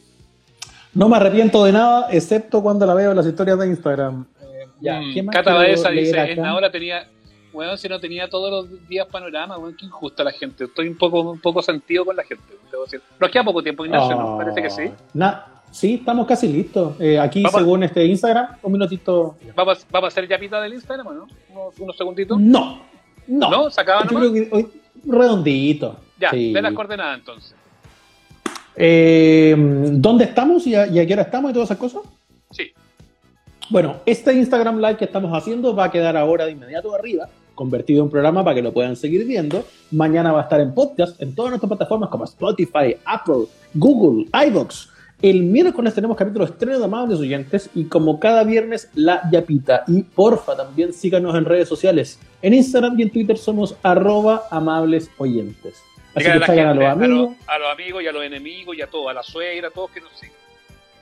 No me arrepiento de nada, excepto cuando la veo en las historias de Instagram. Eh, ya, Mm, ¿qué más Cata Baeza dice, acá? en ahora tenía, weón, si no tenía todos los días panorama, weón, qué injusta la gente. Estoy un poco, un poco sentido con la gente, debo decir. Nos queda poco tiempo, Ignacio, ¿no? Parece que sí. na- sí, estamos casi listos. Eh, aquí, Vamos. según este Instagram, un minutito. ¿Vamos, vamos a hacer yapita del Instagram o no? Unos, unos segunditos. No, no. ¿No? ¿Se acaba Yo nomás? creo que hoy, redondito. Ya, Sí. de las coordenadas entonces. Eh, ¿Dónde estamos y a, y a qué hora estamos y todas esas cosas? Sí. Bueno, este Instagram Live que estamos haciendo va a quedar ahora de inmediato arriba, convertido en programa para que lo puedan seguir viendo. Mañana va a estar en podcast en todas nuestras plataformas como Spotify, Apple, Google, iVoox. El miércoles tenemos capítulo estreno de Amables Oyentes y como cada viernes, La Yapita. Y porfa, también síganos en redes sociales. En Instagram y en Twitter somos arroba amables oyentes. Así que a la a los a, amigos. a los amigos y a los enemigos y a todos, a la suegra, a todos que nos sigan.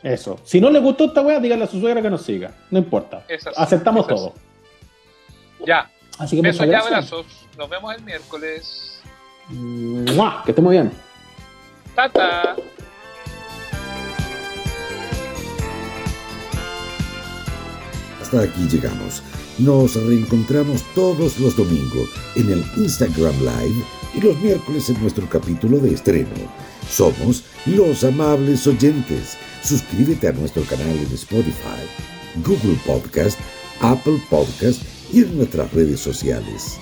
Eso. Si no les gustó esta wea, díganle a su suegra que nos siga. No importa. Así, Aceptamos todo. Ya, Así que besos muchas y gracias. abrazos. Nos vemos el miércoles. ¡Mua! Que esté muy bien. Tata. Hasta aquí llegamos. Nos reencontramos todos los domingos en el Instagram Live y los miércoles en nuestro capítulo de estreno. Somos los amables oyentes. Suscríbete a nuestro canal en Spotify, Google Podcast, Apple Podcast y en nuestras redes sociales.